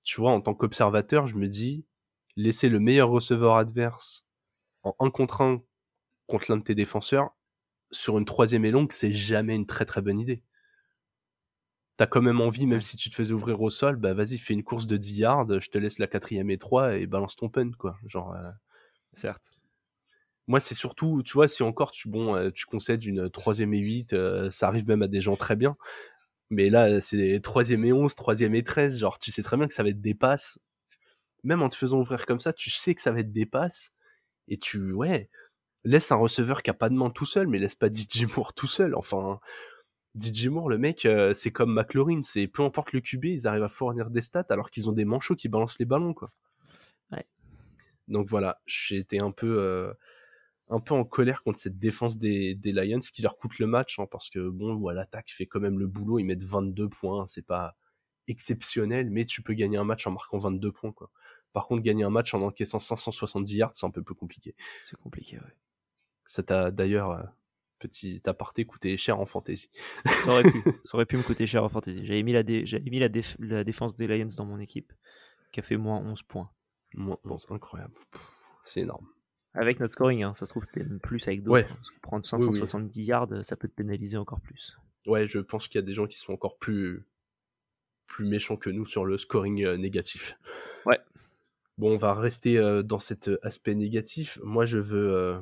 tu vois, en tant qu'observateur, je me dis, laisser le meilleur receveur adverse en 1 contre 1 contre l'un de tes défenseurs, sur une troisième et longue, c'est jamais une très très bonne idée. T'as quand même envie, même si tu te faisais ouvrir au sol, bah vas-y, fais une course de 10 yards, je te laisse la quatrième et 3 et balance ton punt, quoi. Genre, euh, certes. Moi, c'est surtout, tu vois, si encore tu, bon, euh, tu concèdes une troisième et 8, euh, ça arrive même à des gens très bien. Mais là, c'est troisième et 11, troisième et 13, genre, tu sais très bien que ça va être des passes. Même en te faisant ouvrir comme ça, tu sais que ça va être des passes. Et tu, ouais, laisse un receveur qui a pas de main tout seul, mais laisse pas DJ Moore tout seul. Enfin, DJ Moore, le mec, euh, c'est comme McLaurin, c'est peu importe le QB, ils arrivent à fournir des stats alors qu'ils ont des manchots qui balancent les ballons, quoi. Ouais. Donc voilà, été un peu, euh, un peu en colère contre cette défense des, des Lions qui leur coûte le match, hein, parce que bon, l'attaque fait quand même le boulot, ils mettent 22 points, c'est pas exceptionnel, mais tu peux gagner un match en marquant 22 points, quoi. Par contre, gagner un match en encaissant 570 yards, c'est un peu plus compliqué. C'est compliqué, ouais. Ça t'a d'ailleurs, euh, petit aparté, coûté cher en fantasy. Ça aurait pu, [laughs] ça aurait pu me coûter cher en fantasy. J'avais mis, la, dé- j'avais mis la, déf- la défense des Lions dans mon équipe, qui a fait moins 11 points. Moins 11, incroyable. C'est énorme. Avec notre scoring, hein, ça se trouve c'était même plus avec d'autres. Ouais. Prendre Oui, oui. 570 yards, ça peut te pénaliser encore plus. Ouais, je pense qu'il y a des gens qui sont encore plus, plus méchants que nous sur le scoring euh, négatif. Ouais. Bon, on va rester euh, dans cet euh, aspect négatif. Moi, je veux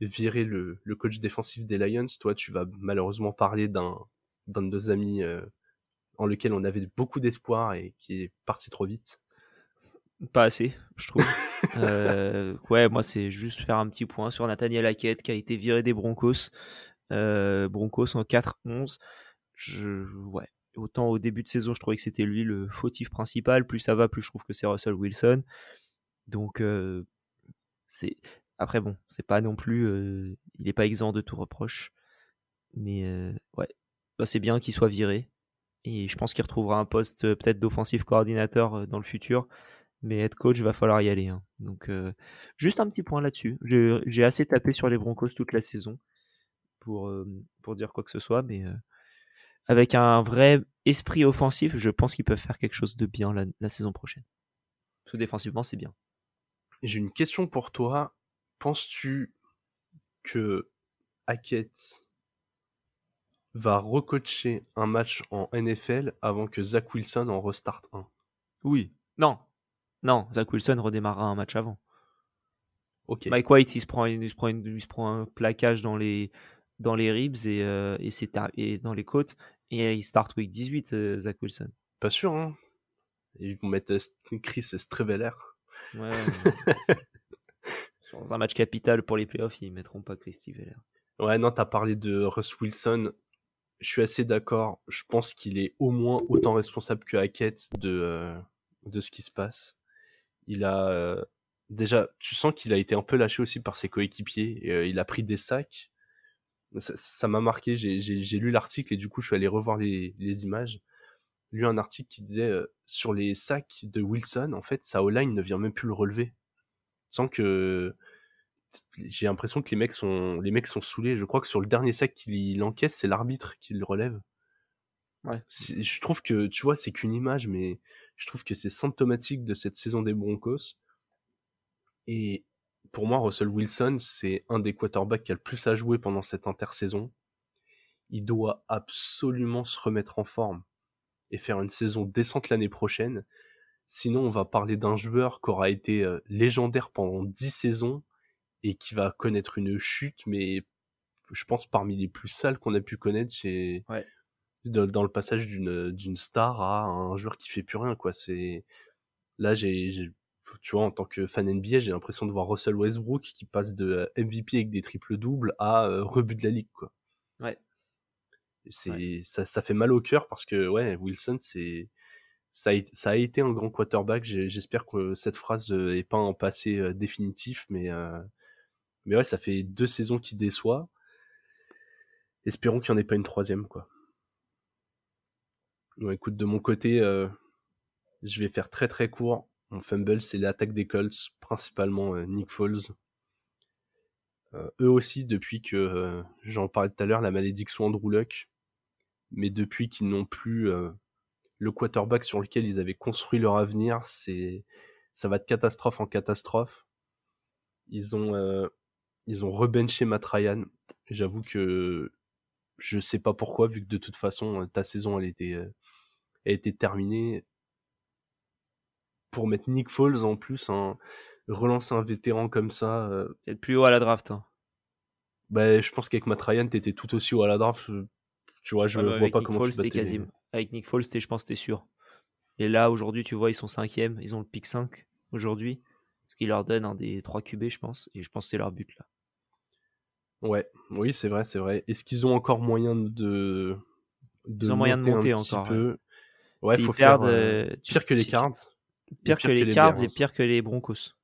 virer le, le coach défensif des Lions. Toi, tu vas malheureusement parler d'un d'un de nos amis euh, en lequel on avait beaucoup d'espoir et qui est parti trop vite. Pas assez, je trouve. [laughs] Euh, ouais, moi, c'est juste faire un petit point sur Nathaniel Hackett qui a été viré des Broncos. Euh, Broncos en 4-11. Je, ouais. Autant au début de saison, je trouvais que c'était lui le fautif principal. Plus ça va, plus je trouve que c'est Russell Wilson. Donc, c'est. Après, bon, c'est pas non plus. euh, il n'est pas exempt de tout reproche. Mais euh, ouais, Bah, c'est bien qu'il soit viré. Et je pense qu'il retrouvera un poste euh, peut-être d'offensive coordinateur dans le futur. Mais head coach, va falloir y aller. hein. Donc, juste un petit point là-dessus. J'ai assez tapé sur les Broncos toute la saison pour, dire quoi que ce soit. Mais avec un vrai esprit offensif, je pense qu'ils peuvent faire quelque chose de bien la, la saison prochaine. Parce que défensivement, c'est bien. J'ai une question pour toi. Penses-tu que Hackett va recoacher un match en NFL avant que Zach Wilson en restarte un? Oui. Non. Non, Zach Wilson redémarrera un match avant. Ok. Mike White, il se prend, une- il se prend, une- il se prend un plaquage dans les, dans les ribs et, euh, et, dans les côtes. Et il start week 18, euh, Zach Wilson. Pas sûr, hein Ils vont mettre euh, Chris Streveler. Ouais, [laughs] Sur un match capital pour les playoffs, ils mettront pas Christy Veller. Ouais, non, t'as parlé de Russ Wilson. Je suis assez d'accord. Je pense qu'il est au moins autant responsable que Hackett de, euh, ce qui se passe. Il a euh, déjà, tu sens qu'il a été un peu lâché aussi par ses coéquipiers. euh, il a pris des sacs. Ça m'a marqué. J'ai lu l'article et du coup, je suis allé revoir les, images. Lu un article qui disait sur les sacs de Wilson, en fait, sa O-line ne vient même plus le relever. Sans que j'ai l'impression que les mecs sont les mecs sont saoulés. Je crois que sur le dernier sac qu'il encaisse, c'est l'arbitre qui le relève. Ouais. Je trouve que tu vois, c'est qu'une image, mais je trouve que c'est symptomatique de cette saison des Broncos. Et pour moi, Russell Wilson, c'est un des quarterbacks qui a le plus à jouer pendant cette intersaison. Il doit absolument se remettre en forme et faire une saison décente l'année prochaine. Sinon, on va parler d'un joueur qui aura été euh, légendaire pendant 10 saisons et qui va connaître une chute, mais je pense parmi les plus sales qu'on a pu connaître chez Ouais. dans, dans le passage d'une star à un joueur qui fait plus rien quoi. C'est là j'ai tu vois en tant que fan NBA j'ai l'impression de voir Russell Westbrook qui passe de euh, MVP avec des triples doubles à euh, rebut de la ligue quoi. Ouais. C'est ça ça fait mal au cœur parce que ouais Wilson c'est ça a, ça a été un grand quarterback. J'espère que cette phrase euh, est pas un passé euh, définitif, mais euh, mais ouais, ça fait deux saisons qui déçoit. espérons qu'il n'y en ait pas une troisième, quoi. Bon, écoute, de mon côté, euh, je vais faire très très court. Mon fumble, c'est l'attaque des Colts, principalement euh, Nick Foles. Euh, eux aussi, depuis que j'en parlais tout à l'heure, la malédiction Andrew Luck, mais depuis qu'ils n'ont plus le quarterback sur lequel ils avaient construit leur avenir, c'est ça va de catastrophe en catastrophe. Ils ont ils ont rebenché Matt Ryan. J'avoue que je sais pas pourquoi, vu que de toute façon ta saison elle était elle était terminée. Pour mettre Nick Foles en plus, un, relancer un vétéran comme ça. C'est plus haut à la draft. Hein. Bah, je pense qu'avec Matt Ryan, t'étais tout aussi haut à la draft. Tu vois, je ne vois pas comment Foles, tu quasiment... Avec Nick Foles, je pense que t'es sûr. Et là, aujourd'hui, tu vois, ils sont cinquième. Ils ont le pick 5 aujourd'hui. Ce qui leur donne un des 3 QB, je pense. Et je pense que c'est leur but là. Ouais, oui, c'est vrai, c'est vrai. Est-ce qu'ils ont encore moyen de. de ils ont moyen de monter encore. Peu... Ouais, faut faire euh, euh, pire que les Cards. Pire, que, les Cards et pire que les Broncos.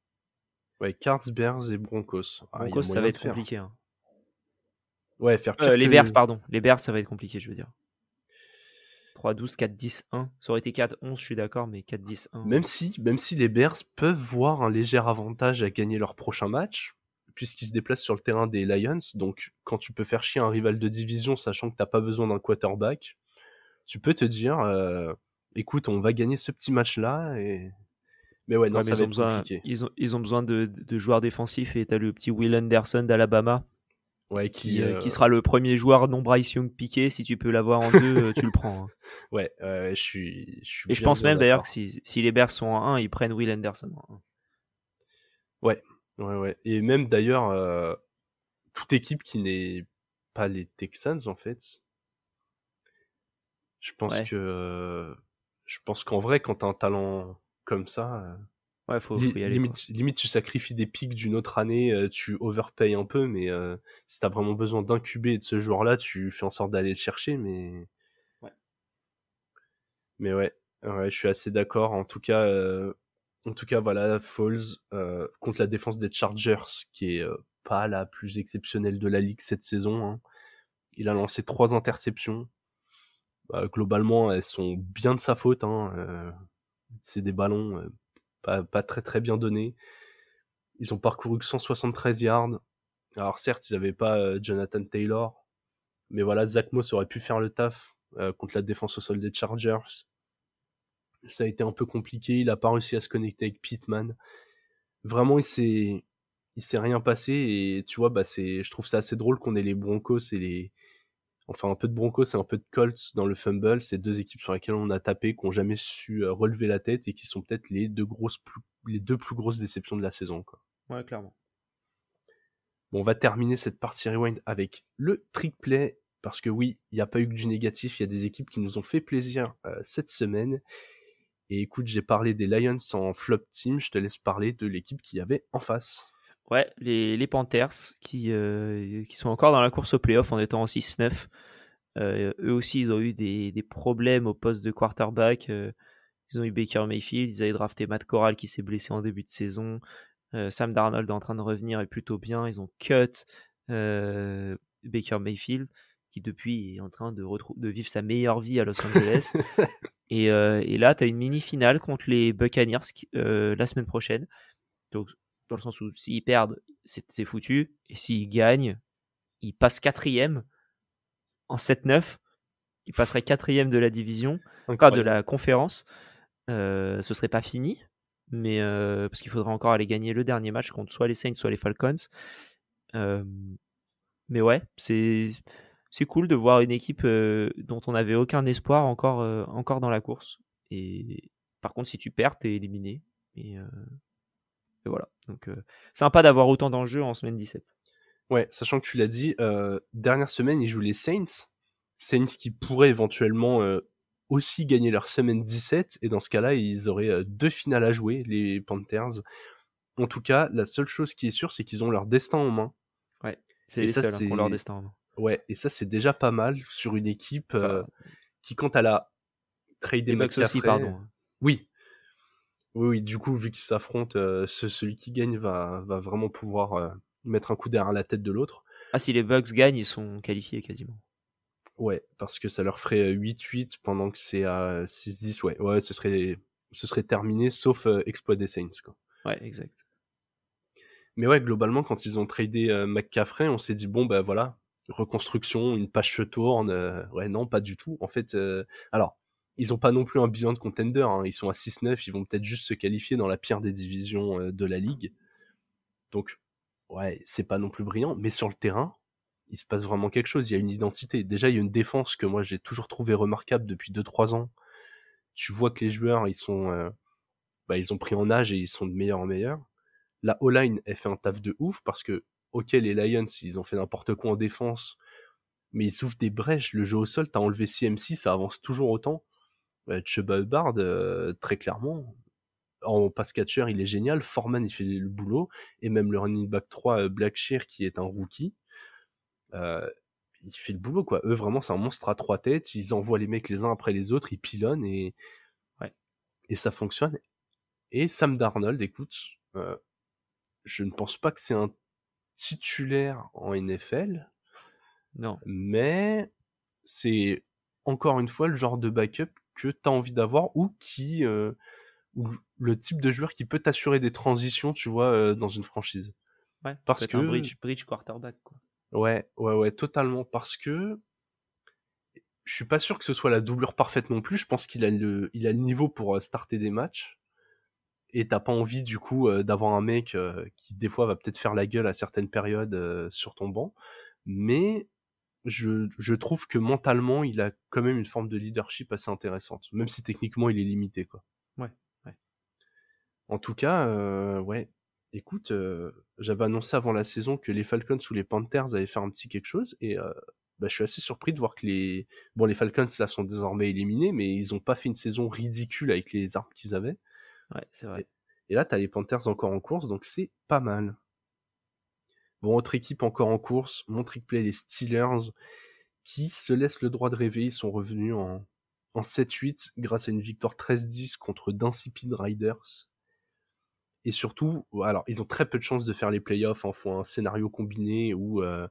Ouais, Cards, Bears et Broncos. Ah, Broncos, ça va être compliqué. Hein. Ouais, faire euh, Les Bears, pardon. Les Bears, ça va être compliqué, je veux dire. 3-12, 4-10, 1. Ça aurait été 4-11, je suis d'accord, mais 4-10, 1. Même si, même si les Bears peuvent voir un léger avantage à gagner leur prochain match, puisqu'ils se déplacent sur le terrain des Lions, donc quand tu peux faire chier un rival de division, sachant que t'as pas besoin d'un quarterback, tu peux te dire, euh, écoute, on va gagner ce petit match-là, et... Mais ouais, non, ça ils, ont besoin, ils, ont, ils ont besoin de, de joueurs défensifs, et t'as le petit Will Anderson d'Alabama, Ouais, qui, euh, qui, sera le premier joueur non Bryce Young piqué. Si tu peux l'avoir en deux, euh, tu le prends. Hein. [laughs] Ouais, je suis. Je suis Et je pense même d'ailleurs que si, si, les Bears sont en 1, ils prennent Will Anderson Ouais, ouais, ouais. Et même d'ailleurs, euh, toute équipe qui n'est pas les Texans en fait, je pense que. je pense qu'en vrai, quand t'as un talent comme ça, Ouais, faut, y aller, limite, tu sacrifies des pics d'une autre année, euh, tu overpayes un peu, mais euh, si t'as vraiment besoin d'incuber de ce joueur-là, tu fais en sorte d'aller le chercher, mais. Ouais. Mais ouais, ouais, je suis assez d'accord. En tout cas, euh, en tout cas, voilà, Falls contre la défense des Chargers, qui est pas la plus exceptionnelle de la ligue cette saison. Hein. Il a lancé trois interceptions. Bah, globalement, elles sont bien de sa faute. Hein. C'est des ballons pas, très très bien donné. Ils ont parcouru que 173 yards. Alors certes, ils n'avaient pas euh, Jonathan Taylor, mais voilà, Zach Moss aurait pu faire le taf euh, contre la défense au sol des Chargers. Ça a été un peu compliqué, il a pas réussi à se connecter avec Pittman. Vraiment, il s'est il s'est rien passé et tu vois, bah je trouve ça assez drôle qu'on ait les Broncos et les, enfin un peu de Broncos et un peu de Colts dans le fumble, c'est deux équipes sur lesquelles on a tapé, qui n'ont jamais su euh, relever la tête et qui sont peut-être les deux grosses, les deux plus grosses déceptions de la saison. Quoi. Ouais, clairement. Bon, on va terminer cette partie rewind avec le trick play parce que oui, il n'y a pas eu que du négatif, il y a des équipes qui nous ont fait plaisir euh, cette semaine. Et écoute, j'ai parlé des Lions en flop team, je te laisse parler de l'équipe qui y avait en face. Ouais, les, Panthers qui, euh, qui sont encore dans la course au playoff en étant en 6-9. Euh, eux aussi, ils ont eu des, des, problèmes au poste de quarterback. Euh, ils ont eu Baker Mayfield, ils avaient drafté Matt Corral qui s'est blessé en début de saison. Sam Darnold est en train de revenir et plutôt bien. Ils ont cut Baker Mayfield qui depuis est en train de, de vivre sa meilleure vie à Los Angeles. [laughs] et, et, là, tu as une mini-finale contre les Buccaneers la semaine prochaine. Donc dans le sens où s'ils perdent, c'est foutu, et s'ils gagnent, ils passent quatrième en 7-9, ils passeraient quatrième de la division, pas de la conférence. Euh, ce serait pas fini, mais euh, parce qu'il faudrait encore aller gagner le dernier match contre soit les Saints, soit les Falcons. Euh, mais ouais, c'est c'est cool de voir une équipe euh, dont on n'avait aucun espoir encore, encore dans la course. Et par contre, si tu perds, t'es éliminé. Et, voilà. Donc, euh, sympa d'avoir autant d'enjeux en semaine 17. Ouais, sachant que tu l'as dit, euh, dernière semaine, ils jouent les Saints. Saints qui pourraient éventuellement euh, aussi gagner leur semaine 17. Et dans ce cas-là, ils auraient deux finales à jouer, les Panthers. En tout cas, la seule chose qui est sûre, c'est qu'ils ont leur destin en main. Ouais, c'est les seuls hein, qui ont leur destin en main. Ouais, et ça, c'est déjà pas mal sur une équipe qui, quand elle a tradé McCaffrey... aussi, pardon. Oui, oui, du coup, vu qu'ils s'affrontent, euh, celui qui gagne va, vraiment pouvoir euh, mettre un coup derrière la tête de l'autre. Ah, si les Bucks gagnent, ils sont qualifiés quasiment. Ouais, parce que ça leur ferait 8-8 pendant que c'est à 6-10. Ouais, ouais, ce serait, ce serait terminé, sauf exploit des Saints. Quoi. Ouais, exact. Mais ouais, globalement, quand ils ont tradé euh, McCaffrey, on s'est dit, bon, ben voilà, reconstruction, une page se tourne. ouais, non, pas du tout. En fait, alors, ils ont pas non plus un bilan de contender. Hein. Ils sont à 6-9, ils vont peut-être juste se qualifier dans la pire des divisions de la ligue. Donc, ouais, c'est pas non plus brillant. Mais sur le terrain, il se passe vraiment quelque chose. Il y a une identité. Déjà, il y a une défense que moi j'ai toujours trouvé remarquable depuis 2-3 ans. Tu vois que les joueurs, ils sont, euh, bah, ils ont pris en âge et ils sont de meilleur en meilleur. La O-line, elle fait un taf de ouf parce que, ok, les Lions, ils ont fait n'importe quoi en défense, mais ils ouvrent des brèches. Le jeu au sol, t'as enlevé CMC, ça avance toujours autant. Euh, Chuba Hubbard, euh, très clairement, en pass catcher, il est génial. Foreman, il fait le boulot. Et même le running back 3, Blackshear, qui est un rookie, euh, il fait le boulot quoi. Eux vraiment c'est un monstre à trois têtes, ils envoient les mecs les uns après les autres, ils pilonnent et ouais. et ça fonctionne. Et Sam Darnold, écoute, euh, je ne pense pas que c'est un titulaire en NFL. Non. Mais c'est encore une fois le genre de backup que tu as envie d'avoir ou qui euh, ou le type de joueur qui peut t'assurer des transitions, tu vois, euh, dans une franchise. Ouais, parce que un bridge, bridge quarterback quoi. Ouais, ouais, ouais, totalement. Parce que je suis pas sûr que ce soit la doublure parfaite non plus. Je pense qu'il a le, il a le niveau pour euh, starter des matchs. Et t'as pas envie du coup euh, d'avoir un mec euh, qui des fois va peut-être faire la gueule à certaines périodes sur ton banc. Mais je, je trouve que mentalement il a quand même une forme de leadership assez intéressante, même si techniquement il est limité quoi. Ouais, ouais. En tout cas, ouais, Écoute, euh, j'avais annoncé avant la saison que les Falcons ou les Panthers avaient fait un petit quelque chose et euh, bah, je suis assez surpris de voir que les bon les Falcons là sont désormais éliminés mais ils ont pas fait une saison ridicule avec les armes qu'ils avaient. Ouais, c'est vrai. Et, là t'as les Panthers encore en course donc c'est pas mal. Bon autre équipe encore en course, mon trick play les Steelers qui se laissent le droit de rêver, ils sont revenus en en 7-8 grâce à une victoire 13-10 contre d'Insipid Riders. Et surtout, alors ils ont très peu de chances de faire les playoffs en font un scénario combiné où euh,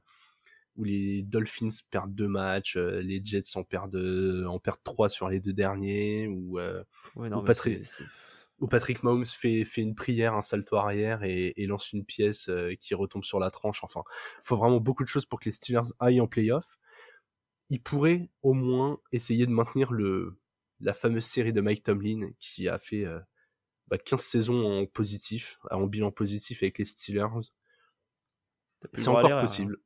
où les Dolphins perdent deux matchs, euh, les Jets en perdent en perdent trois sur les deux derniers, ou, euh, Patrick, Patrick Mahomes fait fait une prière, un salto arrière et, et lance une pièce qui retombe sur la tranche. Enfin, il faut vraiment beaucoup de choses pour que les Steelers aillent en playoff. Ils pourraient au moins essayer de maintenir le la fameuse série de Mike Tomlin qui a fait bah, 15 saisons en positif, en bilan positif avec les Steelers. C'est encore possible. Hein.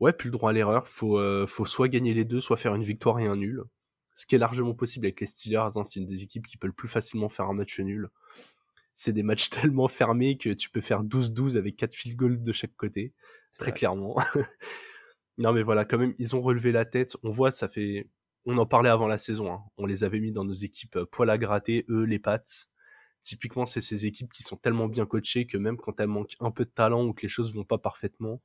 Ouais, plus le droit à l'erreur. Faut, euh, faut soit gagner les deux, soit faire une victoire et un nul. Ce qui est largement possible avec les Steelers. Hein, c'est une des équipes qui peut plus facilement faire un match nul. C'est des matchs [laughs] tellement fermés que tu peux faire 12-12 avec 4 field goals de chaque côté. Très clairement. [laughs] non mais voilà, quand même, ils ont relevé la tête. On voit, ça fait... On en parlait avant la saison. Hein. On les avait mis dans nos équipes euh, poil à gratter, eux, les Pats typiquement, c'est ces équipes qui sont tellement bien coachées que même quand elles manquent un peu de talent ou que les choses vont pas parfaitement,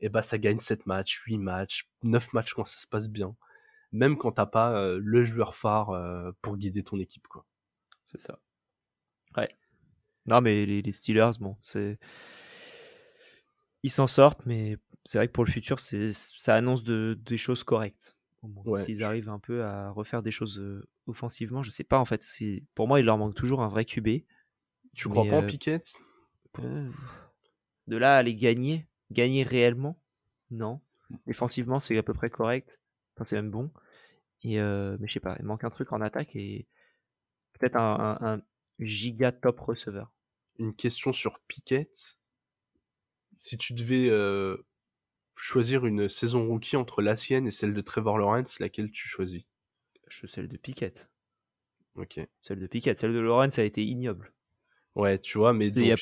et eh ben, ça gagne 7 matchs, 8 matchs, 9 matchs quand ça se passe bien. Même quand t'as pas euh, le joueur phare euh, pour guider ton équipe, quoi. C'est ça. Ouais. Non, mais les, Steelers, bon, c'est. Ils s'en sortent, mais c'est vrai que pour le futur, ça annonce de, des choses correctes. S'ils arrivent un peu à refaire des choses offensivement, je sais pas en fait. Pour moi, il leur manque toujours un vrai QB. Tu crois pas en Piquet De là à les gagner, gagner réellement, non. Défensivement, c'est à peu près correct. Enfin, c'est même bon. Et mais je sais pas, il manque un truc en attaque et peut-être un, giga top receveur. Une question sur Piquet. Si tu devais choisir une saison rookie entre la sienne et celle de Trevor Lawrence, laquelle tu choisis? Je celle de Pickett. Ok. Celle de Pickett. Celle de Lawrence a été ignoble. Ouais, tu vois, mais il,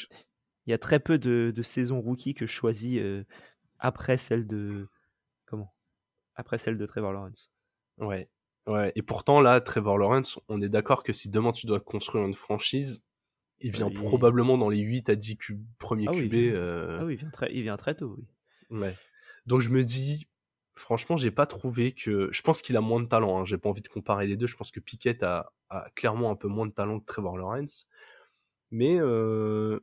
y a, très peu de, saisons rookie que je choisis euh, après celle de Après celle de Trevor Lawrence. Ouais. Ouais. Et pourtant là, Trevor Lawrence, on est d'accord que si demain tu dois construire une franchise, il vient probablement dans les 8 à 10 premiers ah QB. Euh. Ah oui, il vient, très, il vient très tôt, oui. Ouais. Donc je me dis, franchement, j'ai pas trouvé que. Je pense qu'il a moins de talent. Hein. J'ai pas envie de comparer les deux. Je pense que Piquet a, a clairement un peu moins de talent que Trevor Lawrence. Mais euh...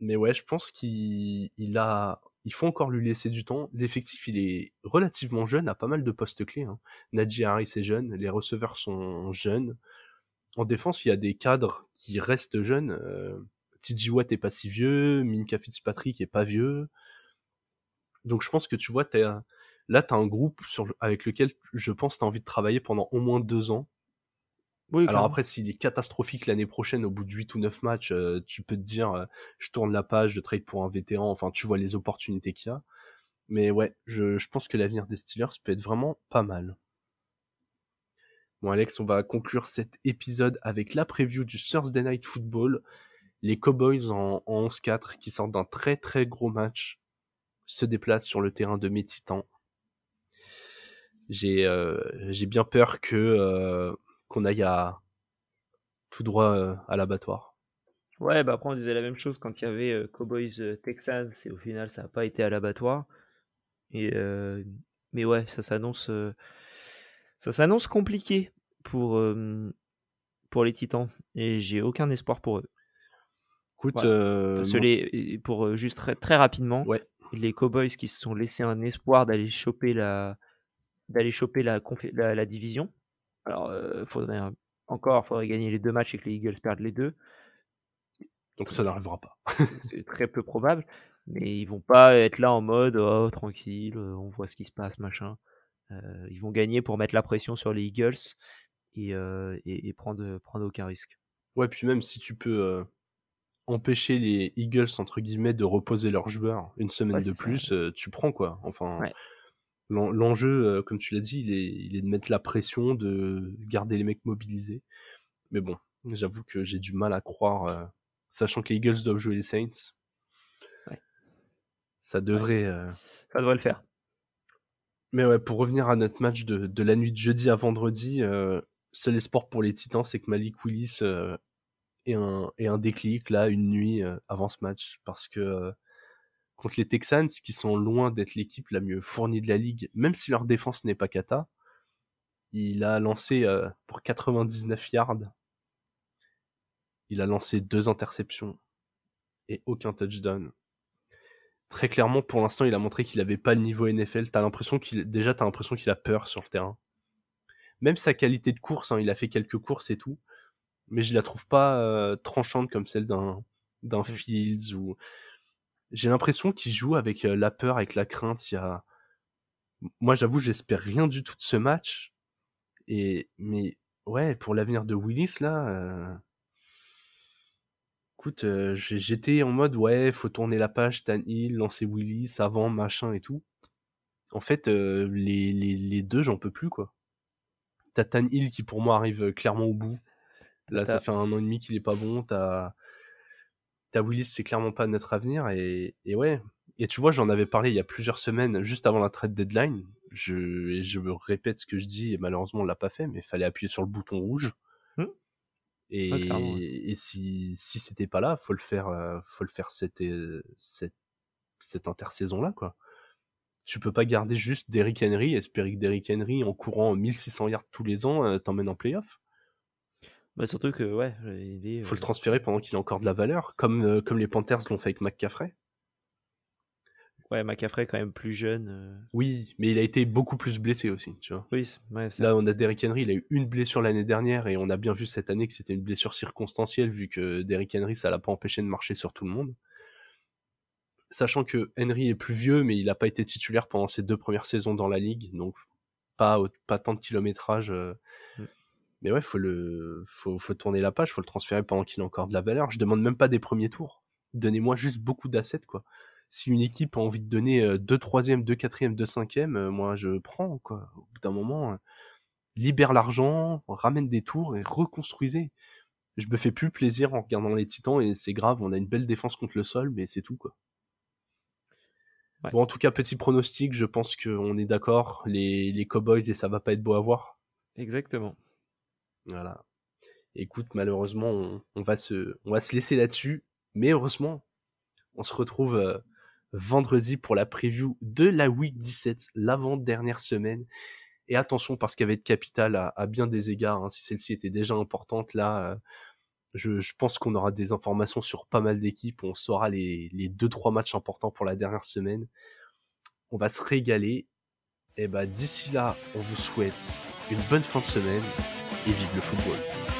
mais ouais, je pense qu'il il a il faut encore lui laisser du temps. L'effectif, il est relativement jeune, a pas mal de postes clés. Hein. Najee Harris est jeune, les receveurs sont jeunes. En défense, il y a des cadres qui restent jeunes. Euh, Watt est pas si vieux, Minka Fitzpatrick est pas vieux. Donc je pense que tu vois, là, tu as un groupe avec lequel je pense tu as envie de travailler pendant au moins deux ans. Alors après, s'il est catastrophique l'année prochaine, au bout de 8 ou 9 matchs, euh, tu peux te dire, euh, je tourne la page de trade pour un vétéran, enfin, tu vois les opportunités qu'il y a. Mais ouais, je, je pense que l'avenir des Steelers peut être vraiment pas mal. Bon Alex, on va conclure cet épisode avec la preview du Thursday Night Football. Les Cowboys en, en 11-4 qui sortent d'un très très gros match se déplacent sur le terrain de mes titans. J'ai euh, j'ai bien peur que qu'on aille à tout droit euh, à l'abattoir. Ouais, bah après on disait la même chose quand il y avait euh, Cowboys euh, Texans et au final ça n'a pas été à l'abattoir. Et mais ouais, ça s'annonce ça s'annonce compliqué pour pour les Titans et j'ai aucun espoir pour eux. Écoute, parce que les, pour juste très, très rapidement, ouais. les Cowboys qui se sont laissés un espoir d'aller choper la d'aller choper la, la division, alors, faudrait encore, faudrait gagner les deux matchs et que les Eagles perdent les deux. Donc ça n'arrivera pas. c'est très peu probable, mais ils vont pas être là en mode oh tranquille, on voit ce qui se passe, machin. Euh, ils vont gagner pour mettre la pression sur les Eagles et, et, prendre, prendre aucun risque. Ouais, puis même si tu peux empêcher les Eagles entre guillemets de reposer leurs joueurs une semaine de plus, tu prends quoi. Enfin, L'enjeu, euh, comme tu l'as dit, il est, il est, de mettre la pression, de garder les mecs mobilisés. Mais bon, j'avoue que j'ai du mal à croire, euh, sachant que les Eagles doivent jouer les Saints. Ça devrait. Euh, Ça devrait le faire. Mais ouais, pour revenir à notre match de, de la nuit de jeudi à vendredi, seul espoir pour les Titans, c'est que Malik Willis ait, un, ait un déclic là, une nuit avant ce match. Parce que contre les Texans, qui sont loin d'être l'équipe la mieux fournie de la ligue, même si leur défense n'est pas cata. Il a lancé euh, pour 99 yards. Il a lancé deux interceptions et aucun touchdown. Très clairement, pour l'instant, il a montré qu'il n'avait pas le niveau NFL. T'as l'impression qu'il déjà t'as l'impression qu'il a peur sur le terrain. Même sa qualité de course, hein, il a fait quelques courses et tout, mais je la trouve pas euh, tranchante comme celle d'un d'un mm. Fields ou j'ai l'impression qu'il joue avec la peur, avec la crainte. Il y a... Moi, j'avoue, j'espère rien du tout de ce match. Et mais ouais, pour l'avenir de Willis là, euh... écoute, j'étais en mode ouais, faut tourner la page, Tan Hill, lancer Willis avant machin et tout. En fait, les, les, les, deux, j'en peux plus quoi. T'as Tan Hill qui pour moi arrive clairement au bout. Là, ça fait un an et demi qu'il est pas bon. T'as ta Willis, c'est clairement pas notre avenir. Et, et ouais. Et tu vois, j'en avais parlé il y a plusieurs semaines, juste avant la trade deadline. Je, et je me répète ce que je dis, et malheureusement, on l'a pas fait, mais il fallait appuyer sur le bouton rouge. Mmh. Et, et, si, si c'était pas là, faut le faire, euh, faut le faire cette, euh, cette, cette intersaison-là, quoi. Tu peux pas garder juste Derrick Henry, espérer que Derrick Henry, en courant 1600 yards tous les ans, euh, t'emmène en playoff. Bah surtout que, ouais, il faut le transférer pendant qu'il a encore de la valeur, comme, euh, comme les Panthers l'ont fait avec McCaffrey. Ouais, McCaffrey quand même plus jeune. Euh. Oui, mais il a été beaucoup plus blessé aussi, tu vois. Oui, ouais, Là, on a Derrick Henry, il a eu une blessure l'année dernière et on a bien vu cette année que c'était une blessure circonstancielle vu que Derrick Henry, ça l'a pas empêché de marcher sur tout le monde. Sachant que Henry est plus vieux, mais il n'a pas été titulaire pendant ses deux premières saisons dans la ligue, donc pas, pas tant de kilométrage. Euh, mm. Mais ouais, faut le, faut, faut tourner la page, faut le transférer pendant qu'il a encore de la valeur. Je demande même pas des premiers tours. Donnez-moi juste beaucoup d'assets, quoi. Si une équipe a envie de donner 2 troisième, 2 quatrième, 2 cinquième, moi je prends, quoi. Au bout d'un moment, euh, libère l'argent, ramène des tours et reconstruisez. Je me fais plus plaisir en regardant les titans et c'est grave, on a une belle défense contre le sol, mais c'est tout, quoi. Bon, en tout cas, petit pronostic, je pense qu'on est d'accord, les, les Cowboys et ça va pas être beau à voir. Exactement. Voilà. Écoute, malheureusement, on, va, se, laisser là-dessus. Mais heureusement, on se retrouve euh, vendredi pour la preview de la Week 17, l'avant-dernière semaine. Et attention, parce qu'elle va être capitale à, bien des égards. Hein. si celle-ci était déjà importante, là, euh, Je, pense qu'on aura des informations sur pas mal d'équipes. On saura les, les deux trois matchs importants pour la dernière semaine. On va se régaler. Et bah d'ici là, on vous souhaite une bonne fin de semaine et vive le football.